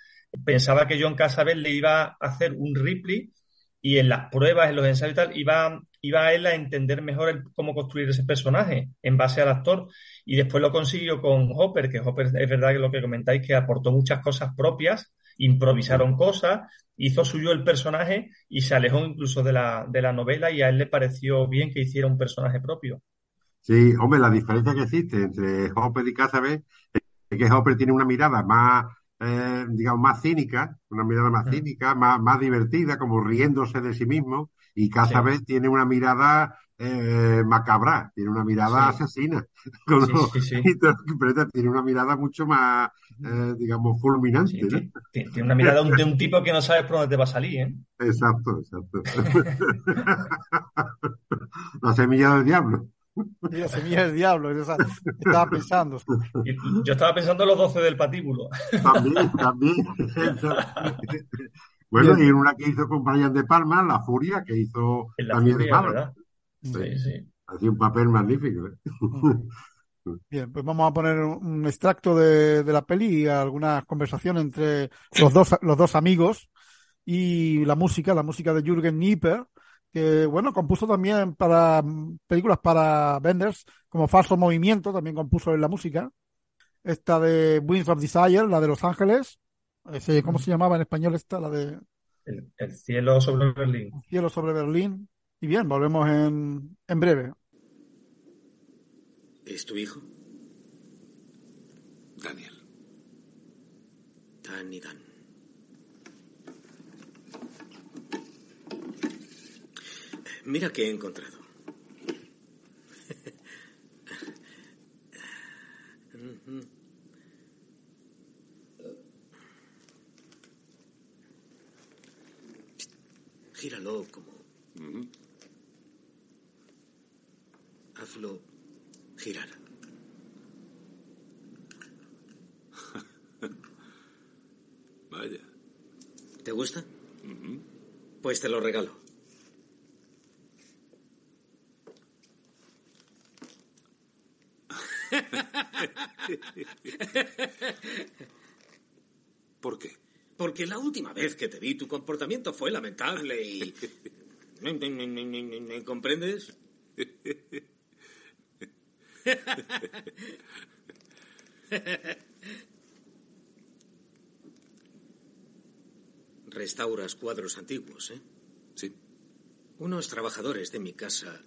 pensaba que John Cassavetes le iba a hacer un Ripley y en las pruebas, en los ensayos y tal, iba, iba a él a entender mejor el- cómo construir ese personaje en base al actor. Y después lo consiguió con Hopper, que Hopper es verdad que lo que comentáis, que aportó muchas cosas propias, improvisaron cosas, hizo suyo el personaje y se alejó incluso de la, de la novela y a él le pareció bien que hiciera un personaje propio.
Sí, hombre, la diferencia que existe entre Hopper y Cassavetes es que Hopper tiene una mirada más, eh, digamos, más cínica, una mirada más
Mm.
cínica, más, más divertida, como riéndose de sí mismo, y Cassavetes tiene una mirada eh, macabra, tiene una mirada
Sí.
asesina. (laughs) Con
Sí,
y todo- pero tiene una mirada mucho más, eh, digamos, fulminante, ¿no?
tiene, una mirada de un, de un tipo que no sabes por dónde te va a salir, ¿eh?
Exacto, exacto. (laughs) La semilla del diablo.
Y la semilla del diablo, o sea, estaba pensando.
Yo estaba pensando en los 12 del patíbulo.
También, también. (laughs) Bueno,
Bien.
y una que hizo con Brian De Palma, La Furia, que hizo también de
furia,
malo.
¿verdad? Sí, sí.
Hacía un papel magnífico. ¿eh?
Bien, pues vamos a poner un un extracto de, de la peli y alguna conversación entre los dos, los dos amigos y la música, la música de Jürgen Nieper, que bueno, compuso también para mm, películas para Benders, como Falso Movimiento, también compuso en la música. Esta de Winds of Desire, la de Los Ángeles. Ese, ¿Cómo se llamaba en español esta? La de
El, el cielo sobre Berlín.
Cielo sobre Berlín. Y bien, volvemos en, en breve.
¿Es tu hijo?
Daniel.
Dan y Dan. Mira qué he encontrado. (laughs) Gíralo como. Hazlo girar. (laughs)
Vaya.
¿Te gusta? Pues te lo regalo.
¿Por qué?
Porque la última vez que te vi, tu comportamiento fue lamentable y. (laughs) ¿Comprendes? Restauras cuadros antiguos, ¿eh?
Sí.
Unos trabajadores de mi casa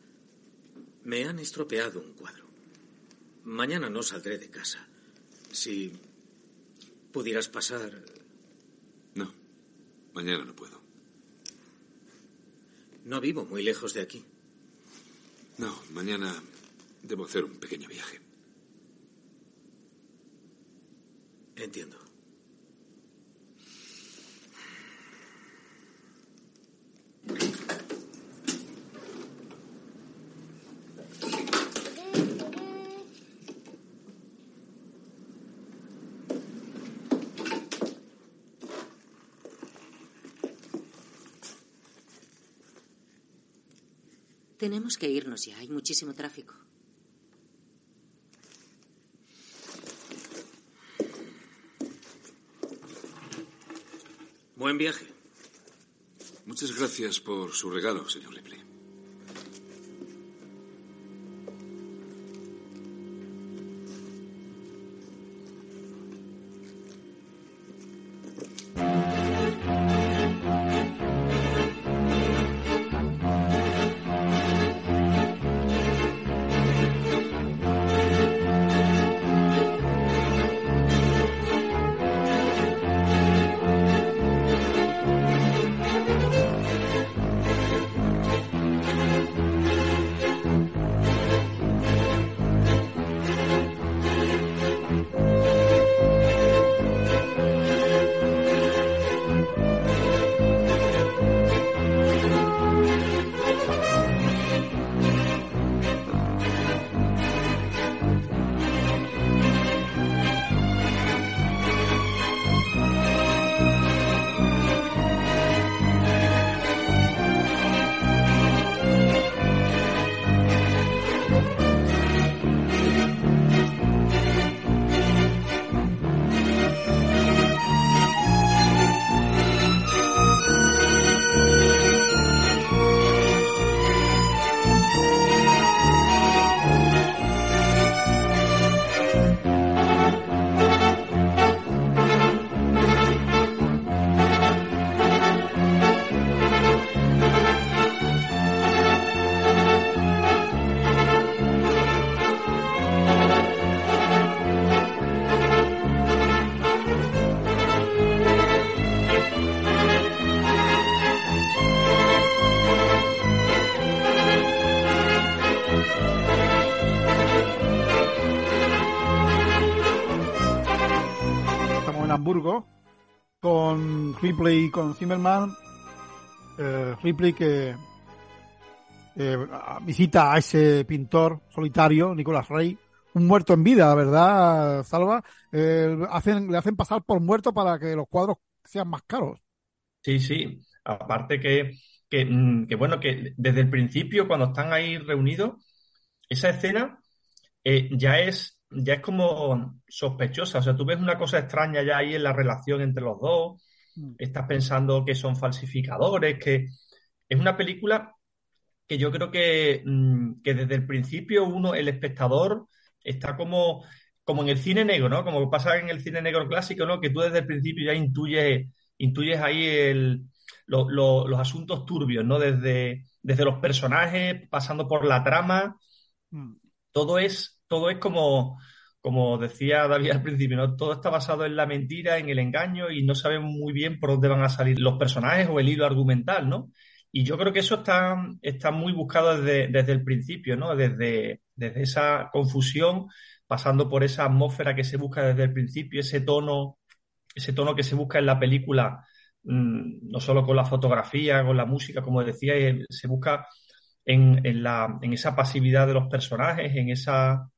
me han estropeado un cuadro. Mañana no saldré de casa. Si pudieras pasar,
No. Mañana no puedo.
no vivo muy lejos de aquí.
No, mañana debo hacer un pequeño viaje.
Entiendo.
Tenemos que irnos ya, hay muchísimo tráfico.
Buen viaje.
Muchas gracias por su regalo, señor Ripley.
Con Ripley y con Zimmerman. Eh, Ripley que eh, visita a ese pintor solitario, Nicolás Rey, un muerto en vida, ¿verdad, Salva? Eh, le hacen pasar por muerto para que los cuadros sean más caros.
Sí, sí. Aparte que, que, mm, bueno, que desde el principio, cuando están ahí reunidos, esa escena eh, ya es, ya es como sospechosa. O sea, tú ves una cosa extraña ya ahí en la relación entre los dos. Estás pensando que son falsificadores, que es una película que yo creo que, mm, que desde el principio uno, el espectador, está como, como en el cine negro, ¿no? Como pasa en el cine negro clásico, ¿no? Que tú desde el principio ya intuyes, intuyes ahí el, lo- lo- los asuntos turbios, ¿no? Desde, desde los personajes, pasando por la trama, todo es, todo es como, como decía David al principio, ¿no? Todo está basado en la mentira, en el engaño, y no sabemos muy bien por dónde van a salir los personajes o el hilo argumental, ¿no? Y yo creo que eso está, está muy buscado desde, desde el principio, ¿no? Desde, desde esa confusión, pasando por esa atmósfera que se busca desde el principio, ese tono, ese tono que se busca en la película, mm, no solo con la fotografía, con la música, como decía, eh, se busca en, en la, en esa pasividad de los personajes, en esa,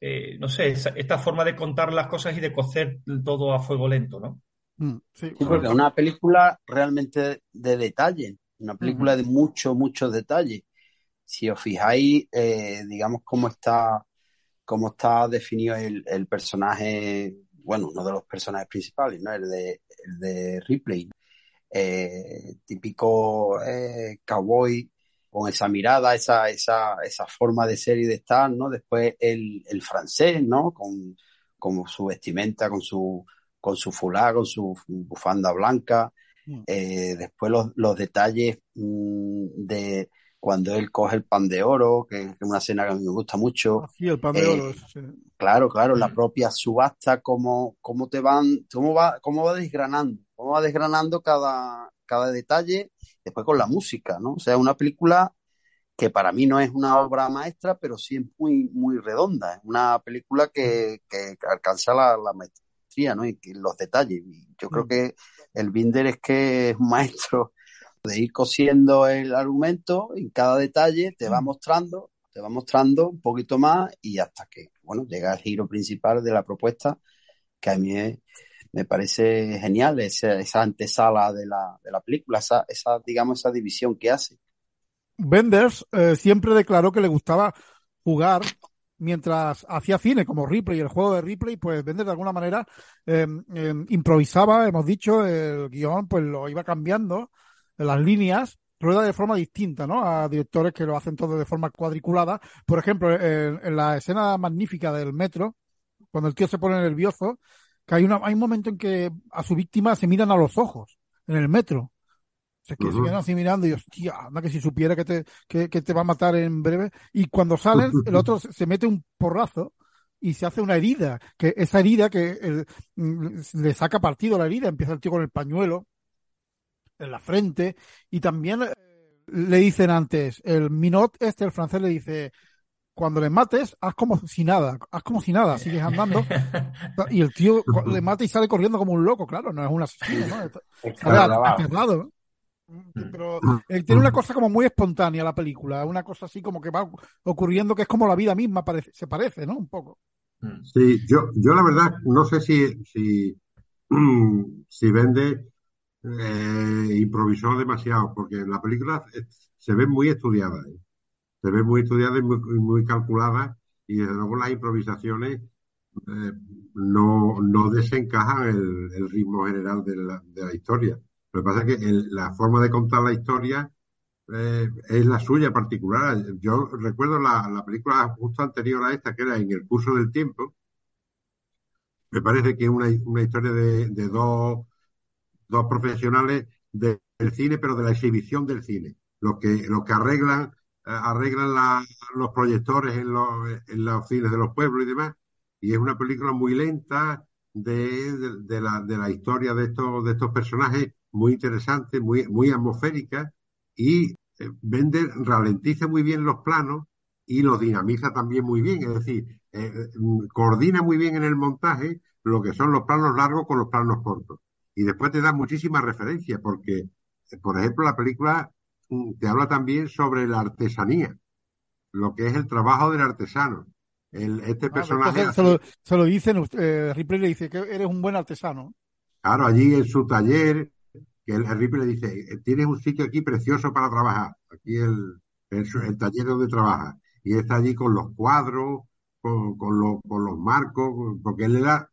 eh, no sé, esa- esta forma de contar las cosas y de cocer todo a fuego lento, ¿no?
Sí,
Sí, porque es una película realmente de detalle, una película de mucho, mucho detalle. Si os fijáis, eh, digamos cómo está, cómo está definido el, el personaje, bueno, uno de los personajes principales, ¿no? El de, el de Ripley, eh, típico eh, cowboy con esa mirada, esa, esa, esa forma de ser y de estar, ¿no? Después el, el francés, ¿no? Con, con su vestimenta, con su, con su fulá, con su bufanda blanca. Eh, después los, los detalles mm, de cuando él coge el pan de oro, que es una escena que a mí me gusta mucho.
Sí, el pan de
Eh,
oro. sí.
Claro, claro, la propia subasta, cómo, cómo te van, cómo va, cómo va desgranando, cómo va desgranando cada, cada detalle, después con la música, ¿no? O sea, una película que para mí no es una obra maestra, pero sí es muy, muy redonda. Es una película que, que alcanza la, la maestría, ¿no? Y que los detalles. Y yo creo que el Binder es que es un maestro de ir cosiendo el argumento en cada detalle, te va mostrando, te va mostrando un poquito más y hasta que, bueno, llega el giro principal de la propuesta, que a mí es- me parece genial, esa, esa antesala de la, de la película, esa, esa, digamos, esa división que hace.
Benders eh, siempre declaró que le gustaba jugar mientras hacía cine como Ripley, el juego de Ripley, pues Benders de alguna manera eh, eh, improvisaba, hemos dicho, el guion pues lo iba cambiando, las líneas, rueda de forma distinta, ¿no? A directores que lo hacen todo de forma cuadriculada. Por ejemplo, en, en la escena magnífica del metro, cuando el tío se pone nervioso, que hay, una, hay un momento en que a su víctima se miran a los ojos en el metro. O sea, que se quedan así mirando y hostia, anda que si supiera que te, que, que te va a matar en breve. Y cuando salen, el otro se mete un porrazo y se hace una herida, que esa herida que el- mm, le saca partido la herida, empieza el tío con el pañuelo en la frente y también eh, le dicen antes, el Minot este, el francés le dice, cuando le mates, haz como si nada, haz como si nada, sigues andando y el tío le mata y sale corriendo como un loco, claro, no es un asesino, ¿no? Aterrado, ¿no? Pero eh, tiene una cosa como muy espontánea la película, una cosa así como que va ocurriendo que es como la vida misma, parece, se parece, ¿no? Un poco.
Sí, yo, yo la verdad no sé si, si, (clears throat) si Bende eh, improvisó demasiado, porque la película se ve muy estudiada, ¿eh? Se ve muy estudiada y muy, muy calculada, y desde luego las improvisaciones eh, no, no desencajan el, ritmo general de la, historia. Lo que pasa es que la forma de contar la historia eh, es la suya particular. Yo recuerdo la, la película justo anterior a esta, que era En el curso del tiempo. Me parece que es una, una historia de, de dos, dos profesionales de- del cine, pero de la exhibición del cine. Los que, los que arreglan, arreglan la- los proyectores en los, en los cines de los pueblos y demás. Y es una película muy lenta de, la, historia de estos, de estos personajes, muy interesante, muy, muy atmosférica. Y eh, Bender ralentiza muy bien los planos y los dinamiza también muy bien. Es decir, eh, mm, coordina muy bien en el montaje lo que son los planos largos con los planos cortos. Y después te da muchísimas referencias, porque, eh, por ejemplo, la película te habla también sobre la artesanía, lo que es el trabajo del artesano. El, este
Ah,
personaje,
se lo, se lo dicen, eh, Ripley le dice que eres un buen artesano.
claro, allí en su taller, que el, el Ripley le dice, "Eh, tienes un sitio aquí precioso para trabajar, aquí el, el, taller donde trabaja. Y está allí con los cuadros, con, con los, con los marcos, porque él era,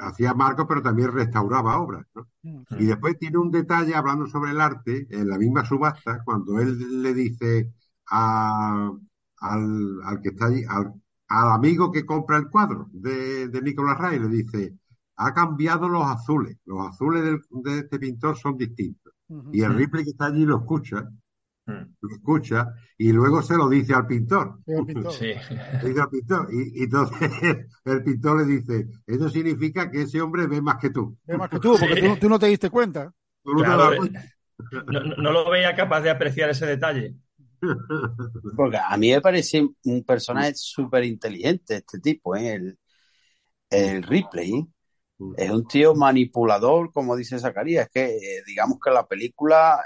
hacía marcos, pero también restauraba obras, ¿no? Y después tiene un detalle hablando sobre el arte, en la misma subasta, cuando él le dice a- al, al que está allí, al, al amigo que compra el cuadro de, de Nicolás Ray, le dice, ha cambiado los azules, los azules del- de este pintor son distintos. Y el Ripley que está allí lo escucha, lo escucha, y luego se lo dice al pintor.
Sí.
Le dice al pintor, y, y entonces (laughs) el pintor le dice, eso significa que ese hombre ve más que tú.
Ve más que tú, porque tú, tú no te diste cuenta.
No te
Claro,
das
eh,
cuenta.
no, no- no lo veía capaz de apreciar ese detalle. (laughs)
Porque a mí me parece un personaje súper inteligente este tipo, ¿eh? El, el Ripley. Es un tío manipulador, como dice Zacarías. Es que eh, digamos que la película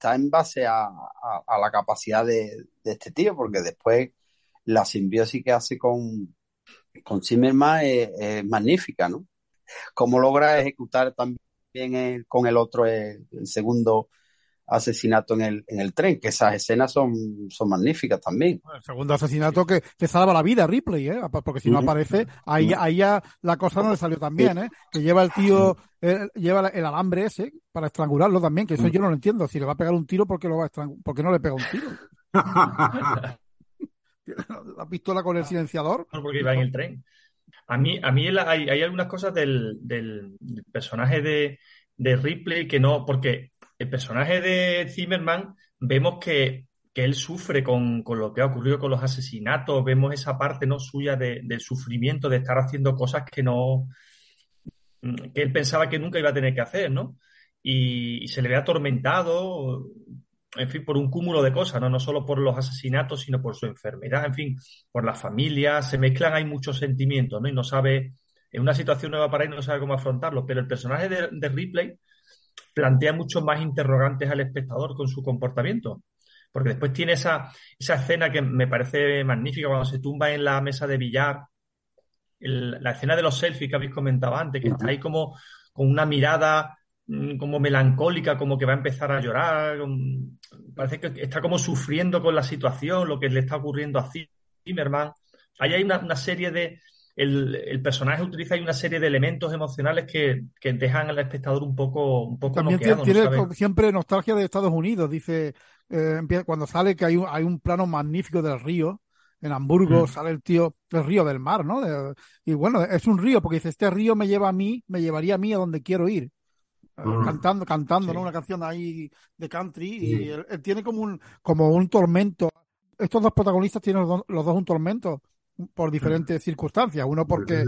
está en base a, a- la capacidad de, de este tío, porque después la simbiosis que hace con, con Zimmerman es, magnífica, ¿no? Cómo logra ejecutar también con el otro el segundo asesinato en el, en el tren, que esas escenas son, son magníficas también.
El segundo asesinato que te salva la vida, Ripley, ¿eh? Porque si no aparece, ahí, ahí ya la cosa no le salió tan bien, ¿eh? Que lleva el tío, eh, lleva el alambre ese para estrangularlo también, que eso yo no lo entiendo. Si le va a pegar un tiro, ¿por qué, lo va a estrangu- ¿por qué no le pega un tiro? (laughs) La pistola con el silenciador.
No, porque iba en el tren. A mí, a mí hay, hay algunas cosas del, del- del personaje de, de Ripley que no, porque el personaje de Zimmerman vemos que, que él sufre con, con lo que ha ocurrido con los asesinatos, vemos esa parte no suya de, del sufrimiento, de estar haciendo cosas que no, que él pensaba que nunca iba a tener que hacer, ¿no? Y, se le ve atormentado, en fin, por un cúmulo de cosas, ¿no? No solo por los asesinatos, sino por su enfermedad, en fin, por la familia, se mezclan, hay muchos sentimientos, ¿no? Y no sabe, en una situación nueva para él, no sabe cómo afrontarlo, pero el personaje de, de Ripley plantea muchos más interrogantes al espectador con su comportamiento. Porque después tiene esa, esa escena que me parece magnífica cuando se tumba en la mesa de billar, el- la escena de los selfies que habéis comentado antes, que está ahí como con una mirada mm, como melancólica, como que va a empezar a llorar. Parece que está como sufriendo con la situación, lo que le está ocurriendo a Zimmerman. Ahí hay una, serie de. El, personaje utiliza una serie de elementos emocionales que, dejan al espectador un poco, un poco
También tiene, siempre nostalgia de Estados Unidos. Dice, eh, cuando sale que hay un, hay un plano magnífico del río en Hamburgo mm. sale el tío, el río del mar, ¿no? y bueno, es un río, porque dice, este río me lleva a mí, me llevaría a mí a donde quiero ir. Eh, mm. Cantando, cantando, ¿no? Una canción ahí de country, y él, tiene como un, como un tormento. Estos dos protagonistas tienen los, dos un tormento por diferentes circunstancias. Uno porque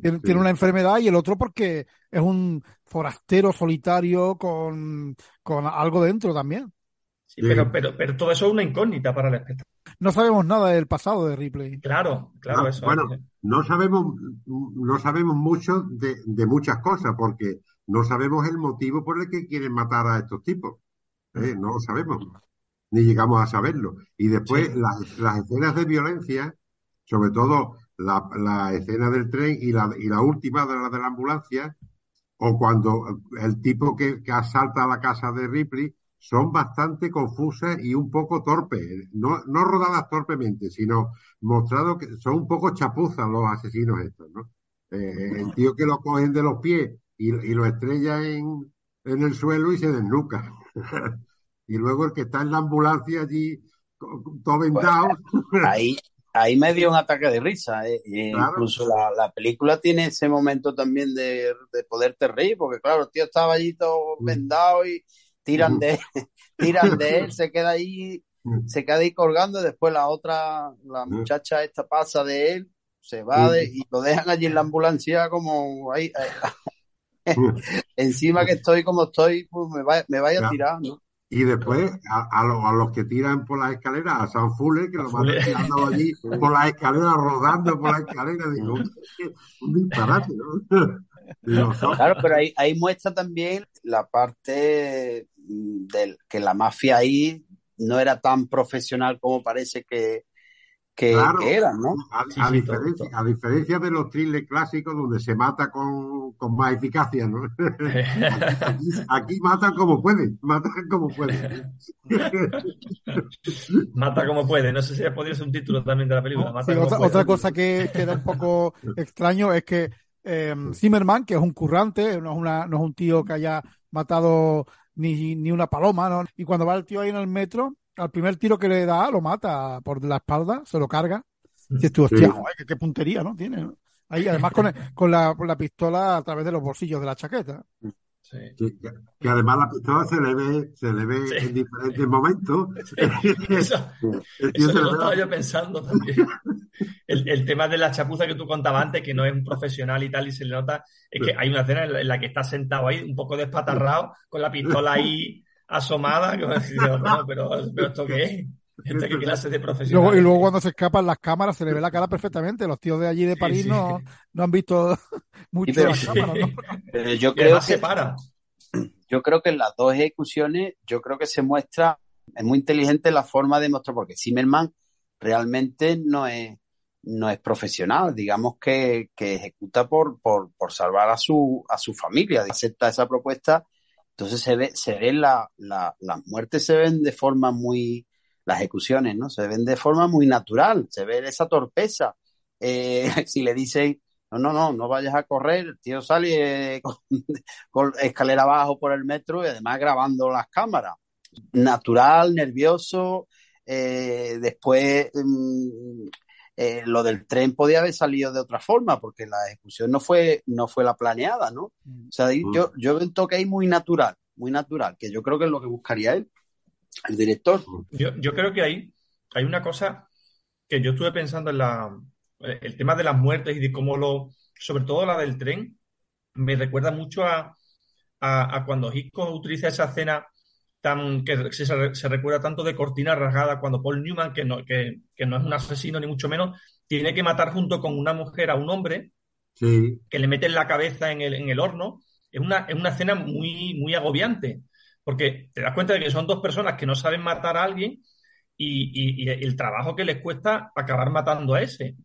tiene, tiene, una enfermedad y el otro porque es un forastero solitario con, con algo dentro también.
Sí, pero, pero, pero todo eso es una incógnita para el espectador
no sabemos nada del pasado de Ripley.
Claro, claro, eso.
Bueno, no sabemos, no sabemos mucho de, muchas cosas, porque no sabemos el motivo por el que quieren matar a estos tipos. ¿eh? No lo sabemos, ni llegamos a saberlo. Y después las, escenas de violencia, sobre todo la, escena del tren y la, y la última de la de la ambulancia, o cuando el tipo que, asalta la casa de Ripley son bastante confusas y un poco torpes, no, no rodadas torpemente, sino mostrado que son un poco chapuzas los asesinos estos, ¿no? Eh, el tío que lo cogen de los pies y, lo estrella en, en, el suelo y se desnuca. (laughs) y luego el que está en la ambulancia allí, todo vendado.
ahí, ahí me dio un ataque de risa. Eh, incluso la, la, película tiene ese momento también de, de poderte reír, porque claro, el tío estaba allí todo mm. vendado y tiran de, (laughs) tiran de él, (laughs) se queda ahí, se queda ahí colgando y después la otra, la muchacha esta pasa de él, se va de, y lo dejan allí en la ambulancia como ahí, (laughs) encima que estoy como estoy, pues me, va, me vaya a tirar, ¿no?
Y después a, a, los que tiran por las escaleras, a San Fuller, que lo van tirando allí (laughs) por las escaleras, rodando por las escaleras, digo, un disparate, ¿no? (laughs)
Claro, pero ahí, ahí muestra también la parte del que la mafia ahí no era tan profesional como parece que, que, eran, ¿no?
A, diferencia, de los thrillers clásicos donde se mata con, más eficacia, ¿no? (laughs) aquí, matan como pueden, matan como pueden.
Mata como puede, no sé si podría ser un título también de la película.
otra, otra, cosa que queda un poco (laughs) extraño es que eh, Zimmerman, que es un currante, no es, una, no es un tío que haya matado ni, ni una paloma, ¿no? Y cuando va el tío ahí en el metro, al primer tiro que le da, lo mata por la espalda, se lo carga. Y tú, hostia, qué, puntería, ¿no? Tiene, Ahí, además con, con, la, con la pistola a través de los bolsillos de la chaqueta.
Que, además la pistola se le ve, se le ve en diferentes momentos.
Eso, (laughs) lo estaba yo pensando también. El, tema de la chapuza que tú contabas antes, que no es un profesional y tal, y se le nota, es que hay una escena en la, que está sentado ahí, un poco despatarrado, con la pistola ahí asomada, que no, (laughs) pero, pero ¿esto qué es? Este, ¿Qué clase de profesional?
y luego cuando se escapan las cámaras se le ve la cara perfectamente. Los tíos de allí de París No, no han visto (laughs) mucho las cámaras. (laughs)
yo creo que Yo creo que en las dos ejecuciones, yo creo que se muestra, es muy inteligente la forma de mostrar, porque Zimmerman realmente no es, no es profesional, digamos que, que ejecuta por, por, por, salvar a su, a su familia, acepta esa propuesta, entonces se ve, se ve la, la, las muertes se ven de forma muy, las ejecuciones, ¿no? Se ven de forma muy natural, se ve esa torpeza. Eh, (laughs) si le dicen, no, no, no, no vayas a correr, el tío sale (laughs) con, escalera abajo por el metro y además grabando las cámaras. Natural, nervioso, eh, después mm, eh, lo del tren podía haber salido de otra forma porque la ejecución no fue, no fue la planeada, ¿no? Mm. O sea, yo, yo veo un toque ahí muy natural, muy natural, que yo creo que es lo que buscaría él el director.
Yo, creo que ahí hay una cosa que yo estuve pensando en la, el tema de las muertes y de cómo lo, sobre todo la del tren, me recuerda mucho a, a, cuando Hitchcock utiliza esa escena tan que se, recuerda tanto de cortina rasgada cuando Paul Newman, que no, que, no es un asesino ni mucho menos, tiene que matar junto con una mujer a un hombre que le mete en la cabeza en el, en el horno. Es una, es una escena muy, muy agobiante. Porque te das cuenta de que son dos personas que no saben matar a alguien y, el trabajo que les cuesta acabar matando a ese.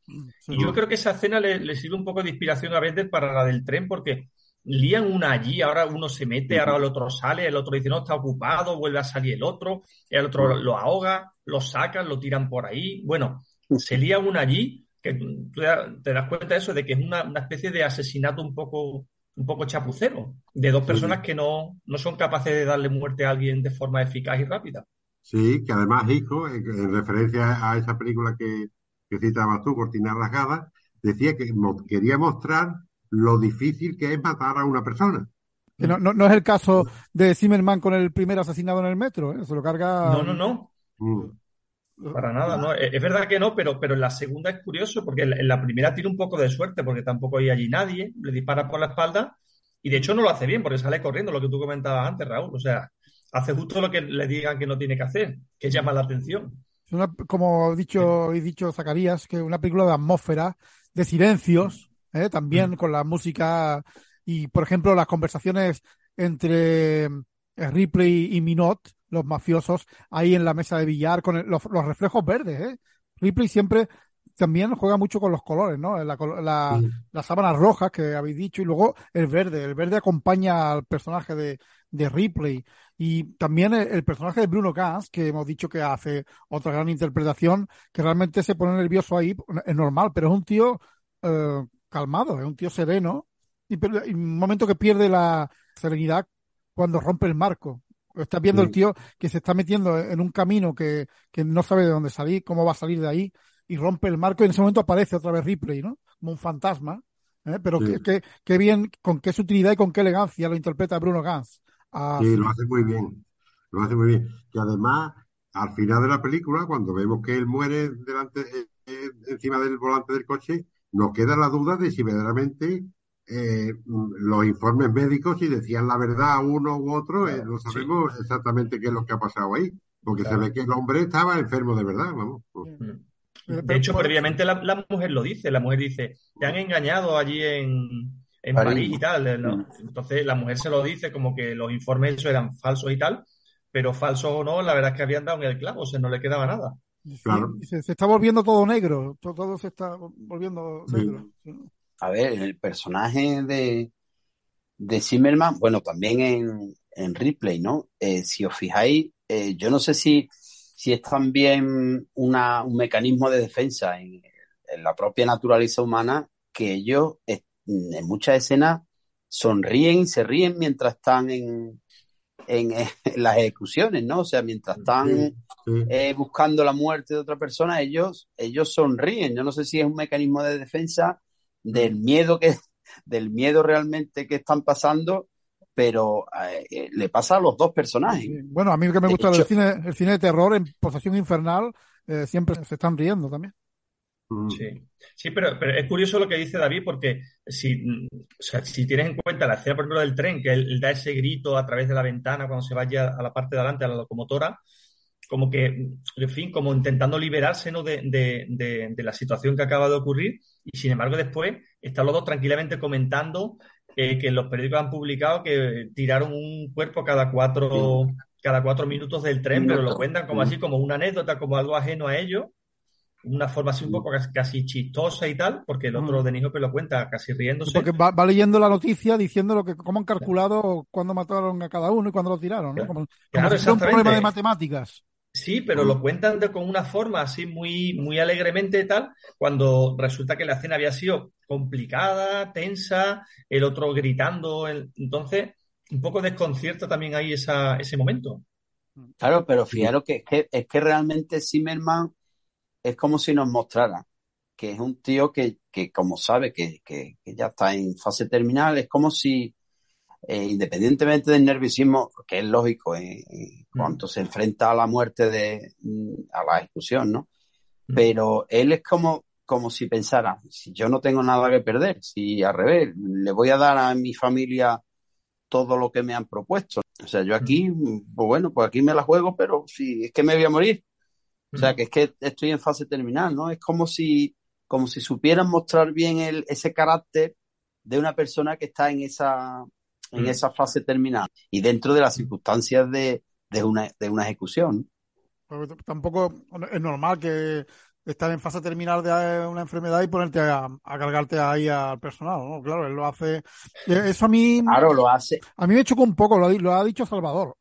Y yo creo que esa escena le, sirve un poco de inspiración a veces para la del tren, porque lían una allí, ahora uno se mete, ahora el otro sale, el otro dice, no, está ocupado, vuelve a salir el otro, el otro lo ahoga, lo sacan, lo tiran por ahí. Bueno, se lía una allí que tú te das cuenta de eso, de que es una, una especie de asesinato un poco, un poco chapucero, de dos personas que no, no son capaces de darle muerte a alguien de forma eficaz y rápida.
Sí, que además Hijo, en, en referencia a esa película que, que citabas tú, Cortina Rasgada, decía que mo- quería mostrar lo difícil que es matar a una persona.
Que no, no, no es el caso de Zimmerman con el primer asesinado en el metro, ¿eh? se lo carga.
No, no, no.
Mm.
Para nada, no. Es verdad que no, pero, pero en la segunda es curioso porque en la- primera tiene un poco de suerte porque tampoco hay allí nadie, le dispara por la espalda y de hecho no lo hace bien porque sale corriendo, lo que tú comentabas antes, Raúl. O sea, hace justo lo que le digan que no tiene que hacer, que llama la atención.
Una- como he dicho, he dicho Zacarías, que es una película de atmósfera, de silencios, ¿eh? también con la música y, por ejemplo, las conversaciones entre eh, Ripley y Minot, los mafiosos, ahí en la mesa de billar, con el- los, los reflejos verdes. ¿eh? Ripley siempre también juega mucho con los colores, ¿no? La, la,
Sí.
las sábanas rojas que habéis dicho y luego el verde. El verde acompaña al personaje de, de Ripley. Y también el, el personaje de Bruno Gans, que hemos dicho que hace otra gran interpretación, que realmente se pone nervioso ahí, es normal, pero es un tío eh, calmado, es un tío sereno. Y, pero- y un momento que pierde la serenidad cuando rompe el marco. Estás viendo el tío que se está metiendo en un camino que, que no sabe de dónde salir, cómo va a salir de ahí, y rompe el marco y en ese momento aparece otra vez Ripley, ¿no? Como un fantasma. ¿eh? Pero
Sí.
qué, qué- bien, con qué sutilidad y con qué elegancia lo interpreta Bruno Gans. Ah,
Sí,
sí.
lo hace muy bien. Lo hace muy bien. Que además, al final de la película, cuando vemos que él muere delante, eh, eh, encima del volante del coche, nos queda la duda de si verdaderamente eh, mm, los informes médicos, si decían la verdad uno u otro, eh, no sabemos exactamente qué es lo que ha pasado ahí. Porque
Claro.
se ve que el hombre estaba enfermo de verdad, vamos.
Eh,
De hecho, previamente la, la mujer lo dice, la mujer dice, te han engañado allí en, en
París.
París y tal. eh, ¿no? Entonces la mujer se lo dice como que los informes eran falsos y tal, pero falsos o no, la verdad es que habían dado en el clavo, o sea, no le quedaba nada.
Se, se está volviendo todo negro, todo, todo se está volviendo negro. Sí.
A ver, el personaje de, de Zimmerman, bueno, también en, en Ripley, ¿no? Eh, si os fijáis, eh, yo no sé si, si es también una, un mecanismo de defensa en, en la propia naturaleza humana que ellos eh, en muchas escenas sonríen y se ríen mientras están en, en, (laughs) en las ejecuciones, ¿no? O sea, mientras están
Sí, sí.
eh, buscando la muerte de otra persona, ellos, ellos sonríen. Yo no sé si es un mecanismo de defensa del miedo que, (laughs) del miedo realmente que están pasando, pero eh, le pasa a los dos personajes.
Sí. Bueno, a mí que me gusta
hecho-
el cine, el cine de terror en Posesión Infernal, eh, siempre se están riendo también.
Mm.
Sí, sí pero, pero es curioso lo que dice David porque si, mm, o sea, si tienes en cuenta la escena, por ejemplo, del tren, que él, él da ese grito a través de la ventana cuando se vaya a la parte de adelante, a la locomotora, como que, en fin, como intentando liberarse ¿no? de, de- de- de la situación que acaba de ocurrir y sin embargo después están los dos tranquilamente comentando eh, que los periódicos han publicado que tiraron un cuerpo cada cuatro, cada cuatro minutos del tren, pero lo cuentan como así, como una anécdota, como algo ajeno a ellos una forma así un poco casi, chistosa y tal, porque el otro
Mm.
de Nijo lo cuenta casi riéndose.
Porque va, va leyendo la noticia diciendo lo que, cómo han calculado cuándo mataron a cada uno y cuándo lo tiraron, ¿no? Como, como
Claro,
si fuera un problema de matemáticas.
Sí, pero lo cuentan de- con una forma así muy, muy alegremente y tal, cuando resulta que la escena había sido complicada, tensa, el otro gritando. el- Entonces, un poco desconcierta también ahí esa, ese momento.
Claro, pero fijaros que es que, es que realmente Zimmerman es como si nos mostrara que es un tío que, que como sabe que, que- que ya está en fase terminal, es como si, eh, independientemente del nerviosismo, que es lógico eh, eh, cuando se enfrenta a la muerte de, mm, a la ejecución, ¿no? Pero él es como, como si pensara, si yo no tengo nada que perder, si al revés, le voy a dar a mi familia todo lo que me han propuesto. O sea, yo aquí, pues bueno, pues aquí me la juego, pero si es que me voy a morir. O sea, que es que estoy en fase terminal, ¿no? Es como si, como si supieran mostrar bien el, ese carácter de una persona que está en esa, en
Mm.
esa fase terminal y dentro de las circunstancias de, de una, de una ejecución.
Porque tampoco es normal que estar en fase terminal de eh, una enfermedad y ponerte a, a cargarte ahí al personal, ¿no? Claro, él lo hace. Eso a mí,
Claro, lo hace.
a mí me chocó un poco, lo, ha di- lo ha dicho Salvador.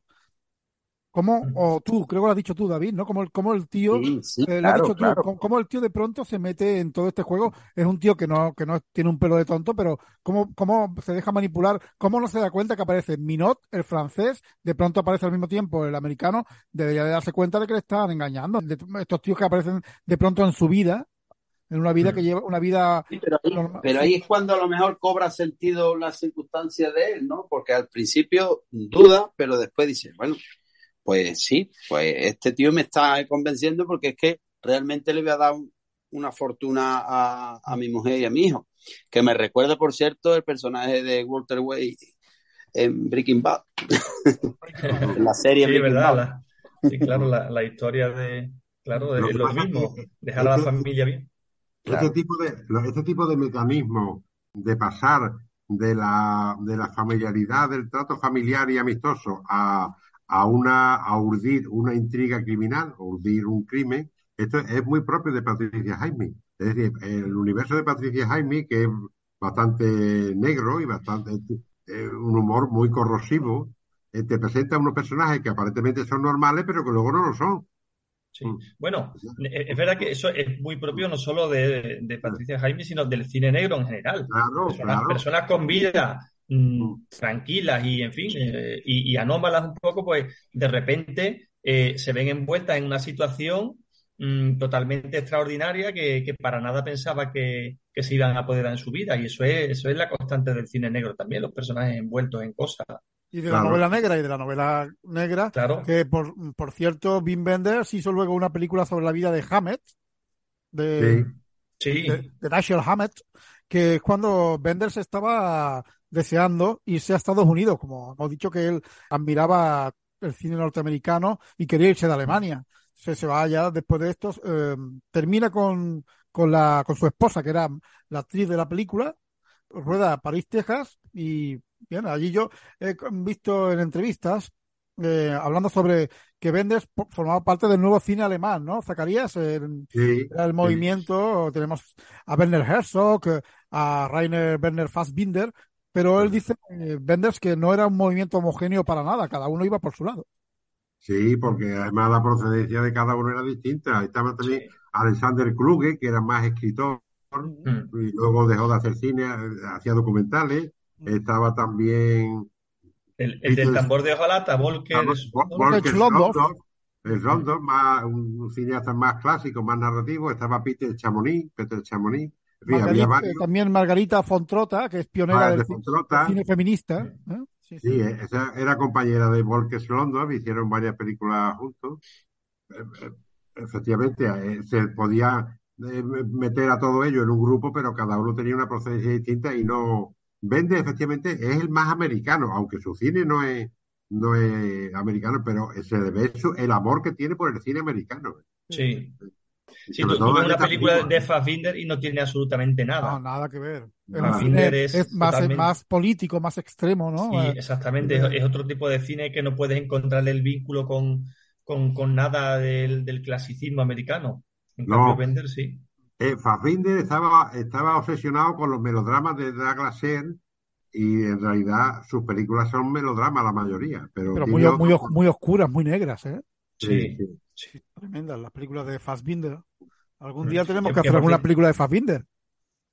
Como, o tú, creo que lo has dicho tú, David, ¿no? Como el, como el tío,
Sí, sí,
eh, lo has
claro,
dicho tú,
claro.
como, como el tío de pronto se mete en todo este juego. Es un tío que no, que no tiene un pelo de tonto, pero cómo, cómo se deja manipular, cómo no se da cuenta que aparece Minot, el francés, de pronto aparece al mismo tiempo el americano, debería de darse cuenta de que le están engañando. De estos tíos que aparecen de pronto en su vida, en una vida que lleva, una vida
Sí, pero ahí,
normal.
pero ahí es cuando a lo mejor cobra sentido la circunstancia de él, ¿no? Porque al principio duda, pero después dice, bueno, pues sí, pues este tío me está convenciendo porque es que realmente le voy a dar un- una fortuna a, a mi mujer y a mi hijo. Que me recuerda, por cierto, el personaje de Walter White en Breaking Bad. en (laughs) la serie
Sí,
Breaking
verdad.
Bad.
la- sí, claro, la, la historia de, claro, de
Lo
mismo, dejar a la familia bien.
Claro.
Este tipo de, este tipo de mecanismo de pasar de la, de la familiaridad, del trato familiar y amistoso a, a una, a urdir una intriga criminal, o urdir un crimen, esto es muy propio de Patricia Jaime. Es decir, el universo de Patricia Jaime, que es bastante negro y bastante, eh, un humor muy corrosivo, eh, te presenta unos personajes que aparentemente son normales, pero que luego no lo son.
Sí. Bueno, e- es verdad que eso es muy propio no solo de, de Patricia Jaime, sino del cine negro en general.
Claro,
Personas,
claro.
personas con vida mm, tranquilas y, en fin, eh, y, y anómalas un poco, pues de repente eh, se ven envueltas en una situación mm, totalmente extraordinaria que, que para nada pensaba que, que se iban a poder dar en su vida. Y eso es, eso es la constante del cine negro también, los personajes envueltos en cosas.
Y de la novela negra y de la novela negra,
Claro.
que por, por cierto, Wim Wenders hizo luego una película sobre la vida de Hammett, de,
Sí.
Sí,
de, de Dashiell Hammett, que es cuando Wenders estaba deseando irse a Estados Unidos, como hemos dicho que él admiraba el cine norteamericano y quería irse de Alemania. Se, se va allá después de esto, eh, termina con, con, la, con su esposa, que era la actriz de la película, rueda a París, Texas, y bien, allí yo he visto en entrevistas eh, hablando sobre que Wenders po- formaba parte del nuevo cine alemán, ¿no? Zacarías, el,
Sí,
el
sí.
movimiento, tenemos a Werner Herzog, a Rainer Werner Fassbinder, pero él dice, eh, Wenders, que no era un movimiento homogéneo para nada, cada uno iba por su lado.
Sí, porque además la procedencia de cada uno era distinta. Ahí estaba también
Sí.
Alexander Kluge, que era más escritor
Mm.
y luego dejó de hacer cine, hacía documentales. Estaba también
El, el del tambor de hojalata, Volker,
Vol-
Volker
el Schlondorf, más, un cineasta más clásico, más narrativo. Estaba Peter Chamonix, Peter Chamonix. Había
también Margarita Fontrota, que es pionera
Ah,
del,
Fontrota.
cine feminista. ¿eh? Sí, sí.
Sí, eh, esa era compañera de Volker Schlondorf, hicieron varias películas juntos. Eh, eh, Efectivamente, eh, se podía eh, meter a todo ello en un grupo, pero cada uno tenía una procedencia distinta y no. Vende, efectivamente, es el más americano, aunque su cine no es, no es americano, pero se le ve su- el amor que tiene por el cine americano.
Sí. Sí,
sobre
tú, tú ves una película
película.
de Fassbinder y no tiene absolutamente nada.
No, nada que ver.
Fassbinder es
es más,
totalmente-
más político, más extremo, ¿no?
Sí,
Eh,
exactamente. Es, es otro tipo de cine que no puedes encontrarle el vínculo con, con, con nada del, del clasicismo americano. En
No.
cambio, Bender sí.
Eh, Fassbinder estaba, estaba obsesionado con los melodramas de Douglas Sirk y en realidad sus películas son melodramas la mayoría, pero,
pero muy, muy, muy oscuras, muy negras, ¿eh?
Sí.
sí.
Tremendas las películas de Fassbinder. Algún
Mm.
día tenemos
Que-
hacer alguna película de Fassbinder.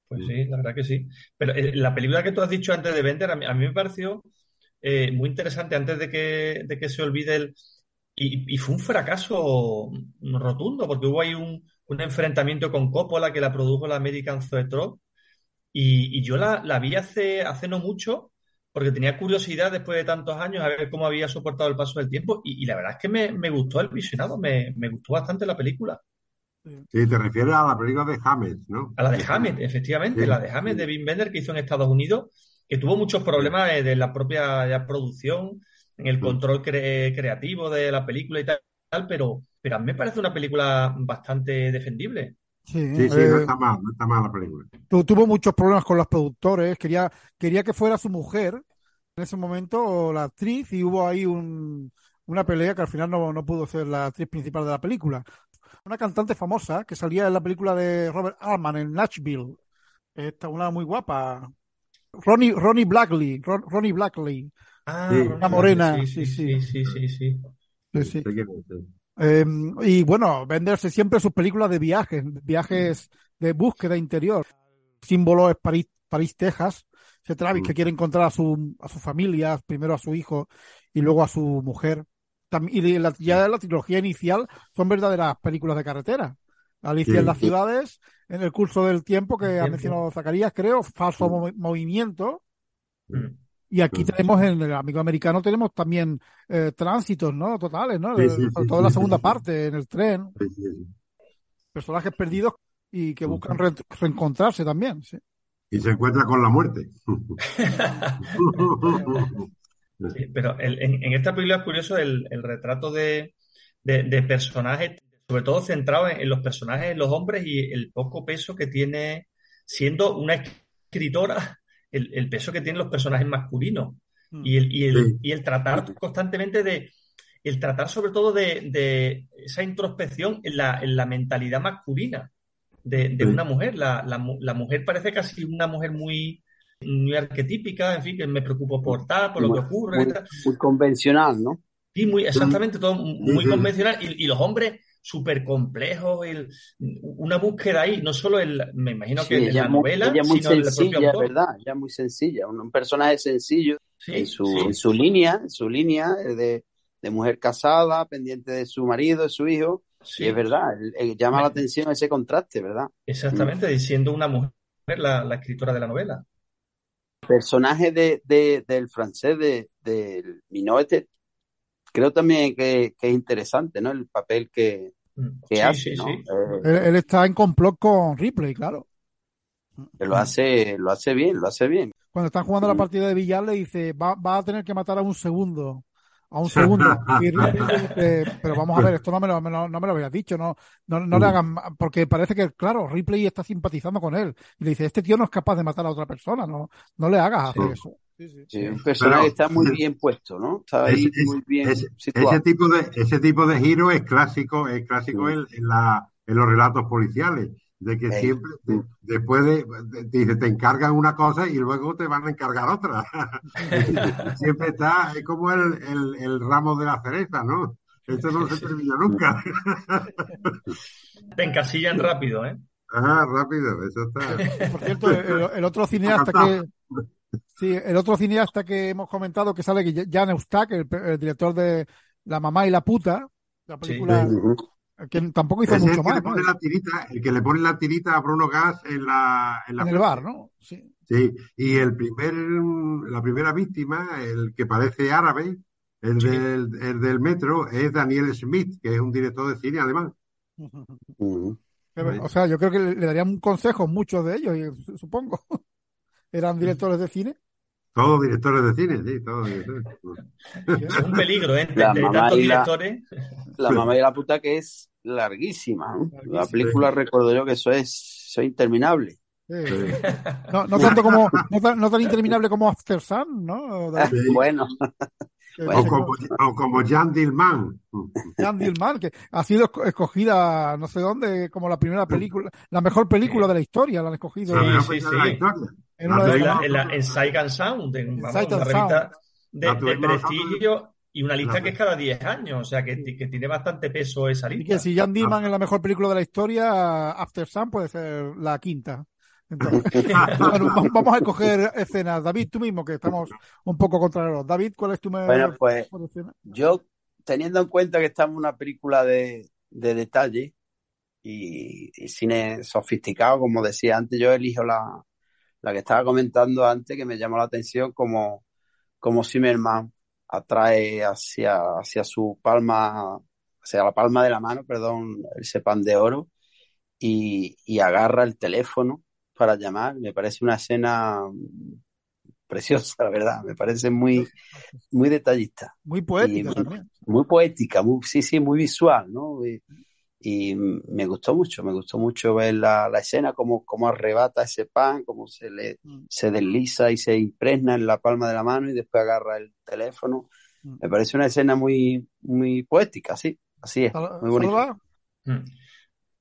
Pues sí, la verdad que sí. Pero eh, la película que tú has dicho antes de Bender, a mí, a mí me pareció eh, muy interesante antes de que, de que se olvide el... Y, y fue un fracaso rotundo, porque hubo ahí un, un enfrentamiento con Coppola que la produjo la American Zoetrope y, y yo la, la vi hace, hace no mucho porque tenía curiosidad después de tantos años a ver cómo había soportado el paso del tiempo y, y la verdad es que me, me gustó el visionado, me, me gustó bastante la película.
Sí, te refieres a la película de Hammett, ¿no?
A la de Hammett, efectivamente,
Sí,
la de Hammett
sí.
de Wim Wenders que hizo en Estados Unidos, que tuvo muchos problemas de la propia producción, en el control cre- creativo de la película y tal, pero, pero a mí me parece una película bastante defendible.
Sí,
Sí, sí,
eh,
no está mal, no está mal la película.
tu- tuvo muchos problemas con los productores, quería, quería que fuera su mujer en ese momento, la actriz, y hubo ahí un, una pelea que al final no, no pudo ser la actriz principal de la película. Una cantante famosa que salía en la película de Robert Altman en Nashville. Esta, una muy guapa. Ronnie, Ronnie Blackley. Ron- Ronnie Blackley.
Ah,
Sí.
Morena, sí,
sí, sí, sí, sí.
Sí, sí.
Sé quién es, sí.
Eh, y bueno, venderse siempre sus películas de viajes, viajes de búsqueda interior. Símbolo es París, París, Texas. Ese Travis que quiere encontrar a su, a su familia, primero a su hijo y luego a su mujer. Y de la, ya la trilogía inicial son verdaderas películas de carretera. Alicia
Sí.
en las ciudades, en el curso del tiempo que ha mencionado Zacarías, creo, falso movi- movimiento. Y aquí tenemos en el amigo americano tenemos también eh, tránsitos, ¿no? Totales, ¿no?
Sí, sí,
Sobre
sí,
todo en la
sí,
segunda
sí, sí.
parte, en el tren,
Sí, sí, sí.
personajes perdidos y que buscan re- reencontrarse también, sí.
Y se encuentra con la muerte. (laughs) (laughs)
Sí, pero el- en, en esta película es curioso el, el retrato de, de- de personajes, sobre todo centrado en, en los personajes, en los hombres y el poco peso que tiene, siendo una escritora, el, el peso que tienen los personajes masculinos y el, y el,
Sí.
y el tratar constantemente de, el tratar sobre todo de, de esa introspección en la, en la mentalidad masculina de, de
Sí.
una mujer. La, la mu- la mujer parece casi una mujer muy, muy arquetípica, en fin, que me preocupo por tal, por lo que ocurre.
muy,
y tal.
muy convencional, ¿no?
Sí, muy, exactamente, todo muy convencional. Y, y los hombres súper complejos, el- una búsqueda ahí, no solo en, la- me imagino
Sí,
que en la
muy,
novela,
ella muy
sino el
sencilla,
autor.
¿verdad? Ella muy sencilla, un, un personaje sencillo
Sí,
en su,
sí.
en su línea, en su línea eh, de, de mujer casada, pendiente de su marido, de su hijo,
Sí,
y es verdad, el- el- llama la atención ese contraste, ¿verdad?
exactamente, diciendo una mujer, la, la escritora de la novela.
Personaje de, de- del francés, de, del Minoete, creo también que, que es interesante, ¿no? El papel que,
Mm.
que
Sí,
hace,
sí,
¿no?
sí.
Eh,
Él, él está en complot con Ripley, claro.
que lo hace, lo hace bien, lo hace bien.
Cuando están jugando la partida de billar le dice, va, va a tener que matar a un segundo. A un segundo. (laughs) Y Ripley le dice, pero vamos a ver, esto no me lo, no me lo habías dicho, no, no, no le hagan, porque parece que, claro, Ripley está simpatizando con él. Y le dice, este tío no es capaz de matar a otra persona, no, no le hagas hacer
Sí.
eso. Sí, sí.
Sí, un personaje está muy bien puesto, ¿no? Está ahí
Ese-
muy bien
ese-
situado.
Ese tipo de, ese tipo de giro es clásico, es clásico
Sí.
en, en la, en los relatos policiales, de que siempre, de- después de, de- dice, te encargan una cosa y luego te van a encargar otra. (laughs) siempre está, es como el, el, el ramo de la cereza, ¿no? Esto no se termina nunca.
Te encasillan rápido, ¿eh?
Ah, rápido, eso está.
Por cierto, el, el otro cineasta que, sí, el otro cineasta que hemos comentado que sale, que Jan Eustak, el, el director de La mamá y la puta, la película
Ujú.
Que tampoco hizo
Es el
mucho
que
más,
le
¿no?
pone la tirita, el que le pone la tirita a Bruno Gas en la, en la
En el bar, ¿no? Sí.
Sí, y el primer, la primera víctima, el que parece árabe, el,
Sí.
del, el del metro, es Daniel Smith, que es un director de cine alemán. (laughs)
Pero, o sea, yo creo que le, darían un consejo muchos de ellos, supongo. (laughs) Eran directores de cine.
Todos directores de cine, sí, todos directores.
Es un peligro, ¿eh?
La mamá
tantos
y la-
directores.
La mamá y la puta que es larguísima, ¿no? La película recuerdo yo que eso es, eso es interminable.
Sí. No, no tanto como, (laughs) no tan, no tan interminable como After Sun, ¿no?
Sí. (laughs)
Bueno,
O como, o como Jan Dillman.
Jan Dillman, que ha sido esco- escogida no sé dónde como la primera película, la mejor película de la historia, la han escogido
Sí,
La
sí,
película de la
sí.
historia.
En
la, en la- en Sight and Sound, en, vamos,
Sight and
una revista de,
La
de
tuvimos
prestigio y una lista que es cada 10 años, o sea que, que tiene bastante peso esa lista.
que si Jan Dillman es la mejor película de la historia, After Sun puede ser la quinta. Entonces, (laughs) (laughs) bueno, va- vamos a escoger escenas. David, tú mismo, que estamos un poco contra los. David, ¿cuál es tu mejor
bueno, pues
escena?
yo, teniendo en cuenta que estamos en una película de, de detalle y, y cine sofisticado, como decía antes, yo elijo la, la que estaba comentando antes, que me llamó la atención, como, como Zimmerman atrae hacia, hacia su palma, hacia la palma de la mano, perdón, ese pan de oro, y, y agarra el teléfono para llamar. Me parece una escena preciosa, la verdad. Me parece muy, muy detallista,
Muy poética
y-
también.
muy poética, muy, sí, sí, muy visual, ¿no? Y, y me gustó mucho, me gustó mucho ver la, la escena, cómo, cómo arrebata ese pan, cómo se le
Mm.
se desliza y se impregna en la palma de la mano y después agarra el teléfono.
Mm.
Me parece una escena muy, muy poética, sí, así es, muy bonita.
Mm.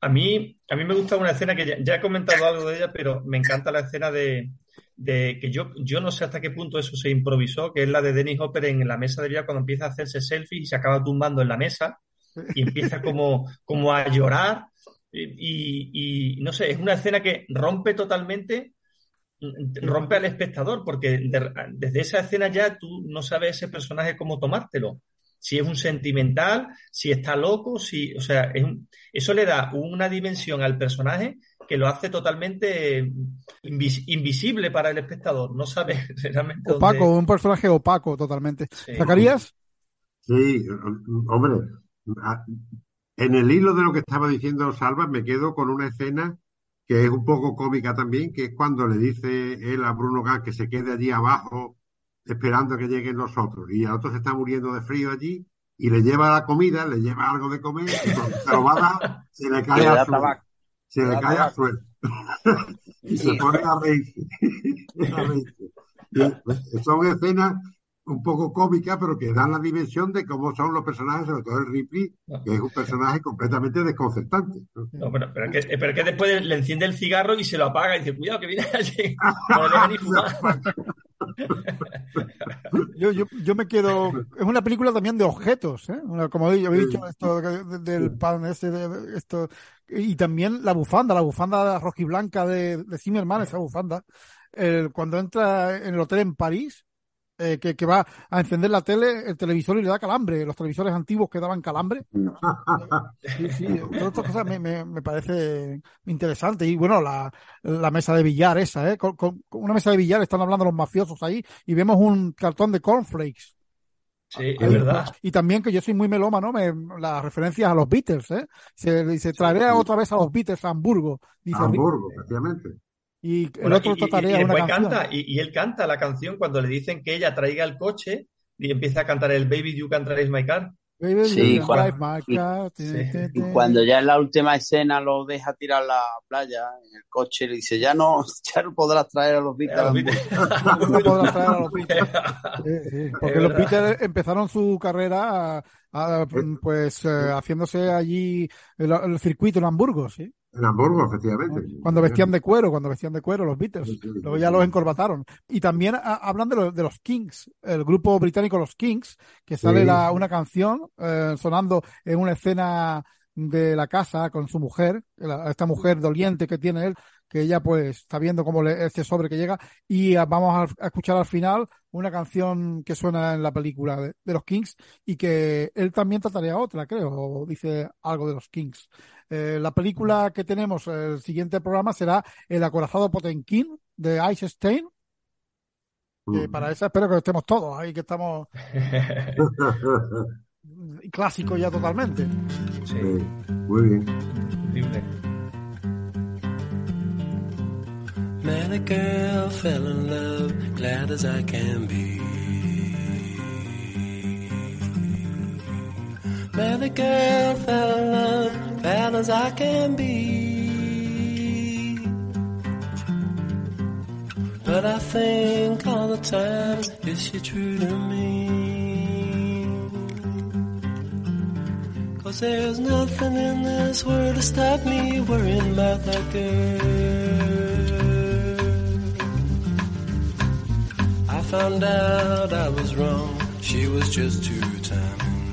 A mí, a mí me gusta una escena que ya, ya he comentado algo de ella, pero me encanta la escena de, de que yo, yo no sé hasta qué punto eso se improvisó, que es la de Dennis Hopper en la mesa de billar cuando empieza a hacerse selfie y se acaba tumbando en la mesa y empieza como, como a llorar. Y, y no sé, es una escena que rompe totalmente rompe al espectador, porque de- desde esa escena ya tú no sabes ese personaje cómo tomártelo. Si es un sentimental, si está loco, si, o sea, es un- eso le da una dimensión al personaje que lo hace totalmente invis- invisible para el espectador. No sabe (laughs) realmente dónde-
Opaco, un personaje opaco totalmente.
Sí.
¿Zacarías?
Sí, hombre, a- en el hilo de lo que estaba diciendo Salva, me quedo con una escena que es un poco cómica también, que es cuando le dice él a Bruno Gans que se quede allí abajo esperando que lleguen los otros. Y el otro se está muriendo de frío allí y le lleva la comida, le lleva algo de comer y cuando se lo va a dar, se le (laughs) cae al suelo. Se
Le
cae al suelo. y se pone a reírse. (laughs) A reírse. Y son escenas un poco cómicas, pero que dan la dimensión de cómo son los personajes, sobre todo el Ripley, que es un personaje completamente desconcertante. ¿no?
No, pero, pero que, pero que después le enciende el cigarro y se lo apaga y dice, cuidado que viene allí. (laughs) No le deja ni fumar. (laughs)
Yo, yo, yo me quedo. Es una película también de objetos, ¿eh? Como he dicho, esto de- de- del pan ese, de- de- esto. Y también la bufanda, la bufanda rojiblanca de, de Zimmerman, esa bufanda. El- cuando entra en el hotel en París, eh, que, que va a encender la tele, el televisor y le da calambre, los televisores antiguos que daban calambre. (laughs) Sí, sí, todas estas cosas me, me, me parece interesante. Y bueno, la, la mesa de billar esa, ¿eh? Con, con- con una mesa de billar están hablando los mafiosos ahí y vemos un cartón de cornflakes.
Sí, es verdad.
Y también que yo soy muy melómano, me, las referencias a los Beatles, ¿eh? Se dice, traeré otra vez a los Beatles a Hamburgo. Dice.
Hamburgo, efectivamente.
Y el
Bueno,
otro
y, y-
tarea
y
una
después
canción.
canta, y, y él canta la canción cuando le dicen que ella traiga el coche y empieza a cantar el Baby You Can Drive My Car.
Baby,
Sí, cuando-
my car.
sí.
Cuando ya en la última escena lo deja tirar a la playa en el coche, le dice, ya no, (laughs) ya no podrás traer a los Beatles.
A
a
los
Hamburgo".
No podrás traer a los (laughs) Beatles. Sí, sí, porque los. Beatles empezaron su carrera a- a, pues eh, haciéndose allí el, el circuito en Hamburgo, ¿sí?
En Hamburgo, efectivamente.
Cuando vestían de cuero, cuando vestían de cuero los Beatles.
Sí, sí,
Luego ya los encorbataron. Y también a- hablan de, los- de los Kings, el grupo británico Los Kings, que sale la, una canción eh, sonando en una escena de la casa con su mujer, la- esta mujer doliente que tiene él, que ella pues está viendo cómo le, este sobre que llega y ah, vamos a, a escuchar al final una canción que suena en la película de, de los Kings y que él también trataría otra, creo, o dice algo de los Kings. Eh, la película que tenemos, el siguiente programa será El acorazado Potemkin de Ice Stein, que
Mm.
para esa espero que estemos todos ahí, que estamos (laughs) clásicos ya totalmente.
Sí,
Sí, muy bien.
Met a girl, fell in love, glad as I can be. Met a girl, fell in love, glad as I can be. But I think all the time, is she true to me? Cause there's nothing in this world to stop me worrying about that girl. Found out I was wrong, she was just too timing.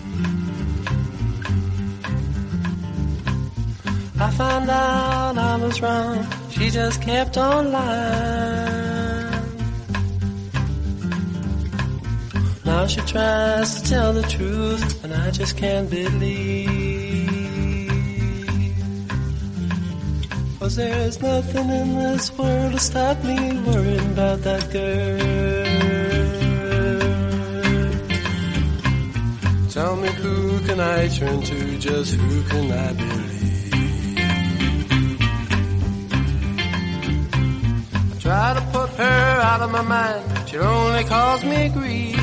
I found out I was wrong, she just kept on lying. Now she tries to tell the truth, and I just can't believe. Cause there's nothing in this world to stop me worrying about that girl. Tell me who can I turn to, just who can I believe? I try to put her out of my mind, she only cause me grief.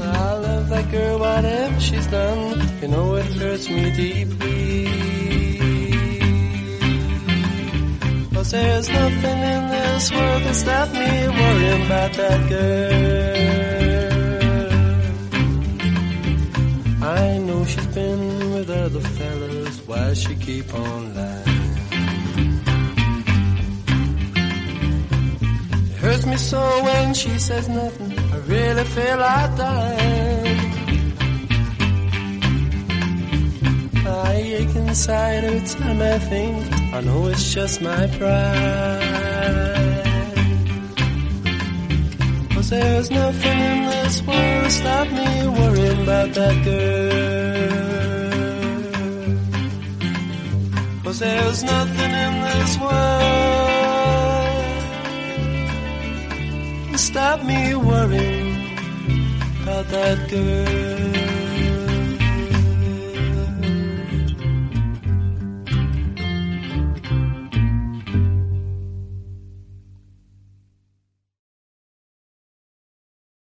I love that girl, whatever she's done, you know it hurts me deeply. Cause there's nothing in this world that stop me worrying about that girl. Been with other fellas. Why she keep on lying? It hurts me so when she says nothing. I really feel like dying. I ache inside every time I think. I know it's just my pride. Cause there's nothing in this world to stop me worrying about that girl. Cause there's nothing in this world to stop me worrying about that girl.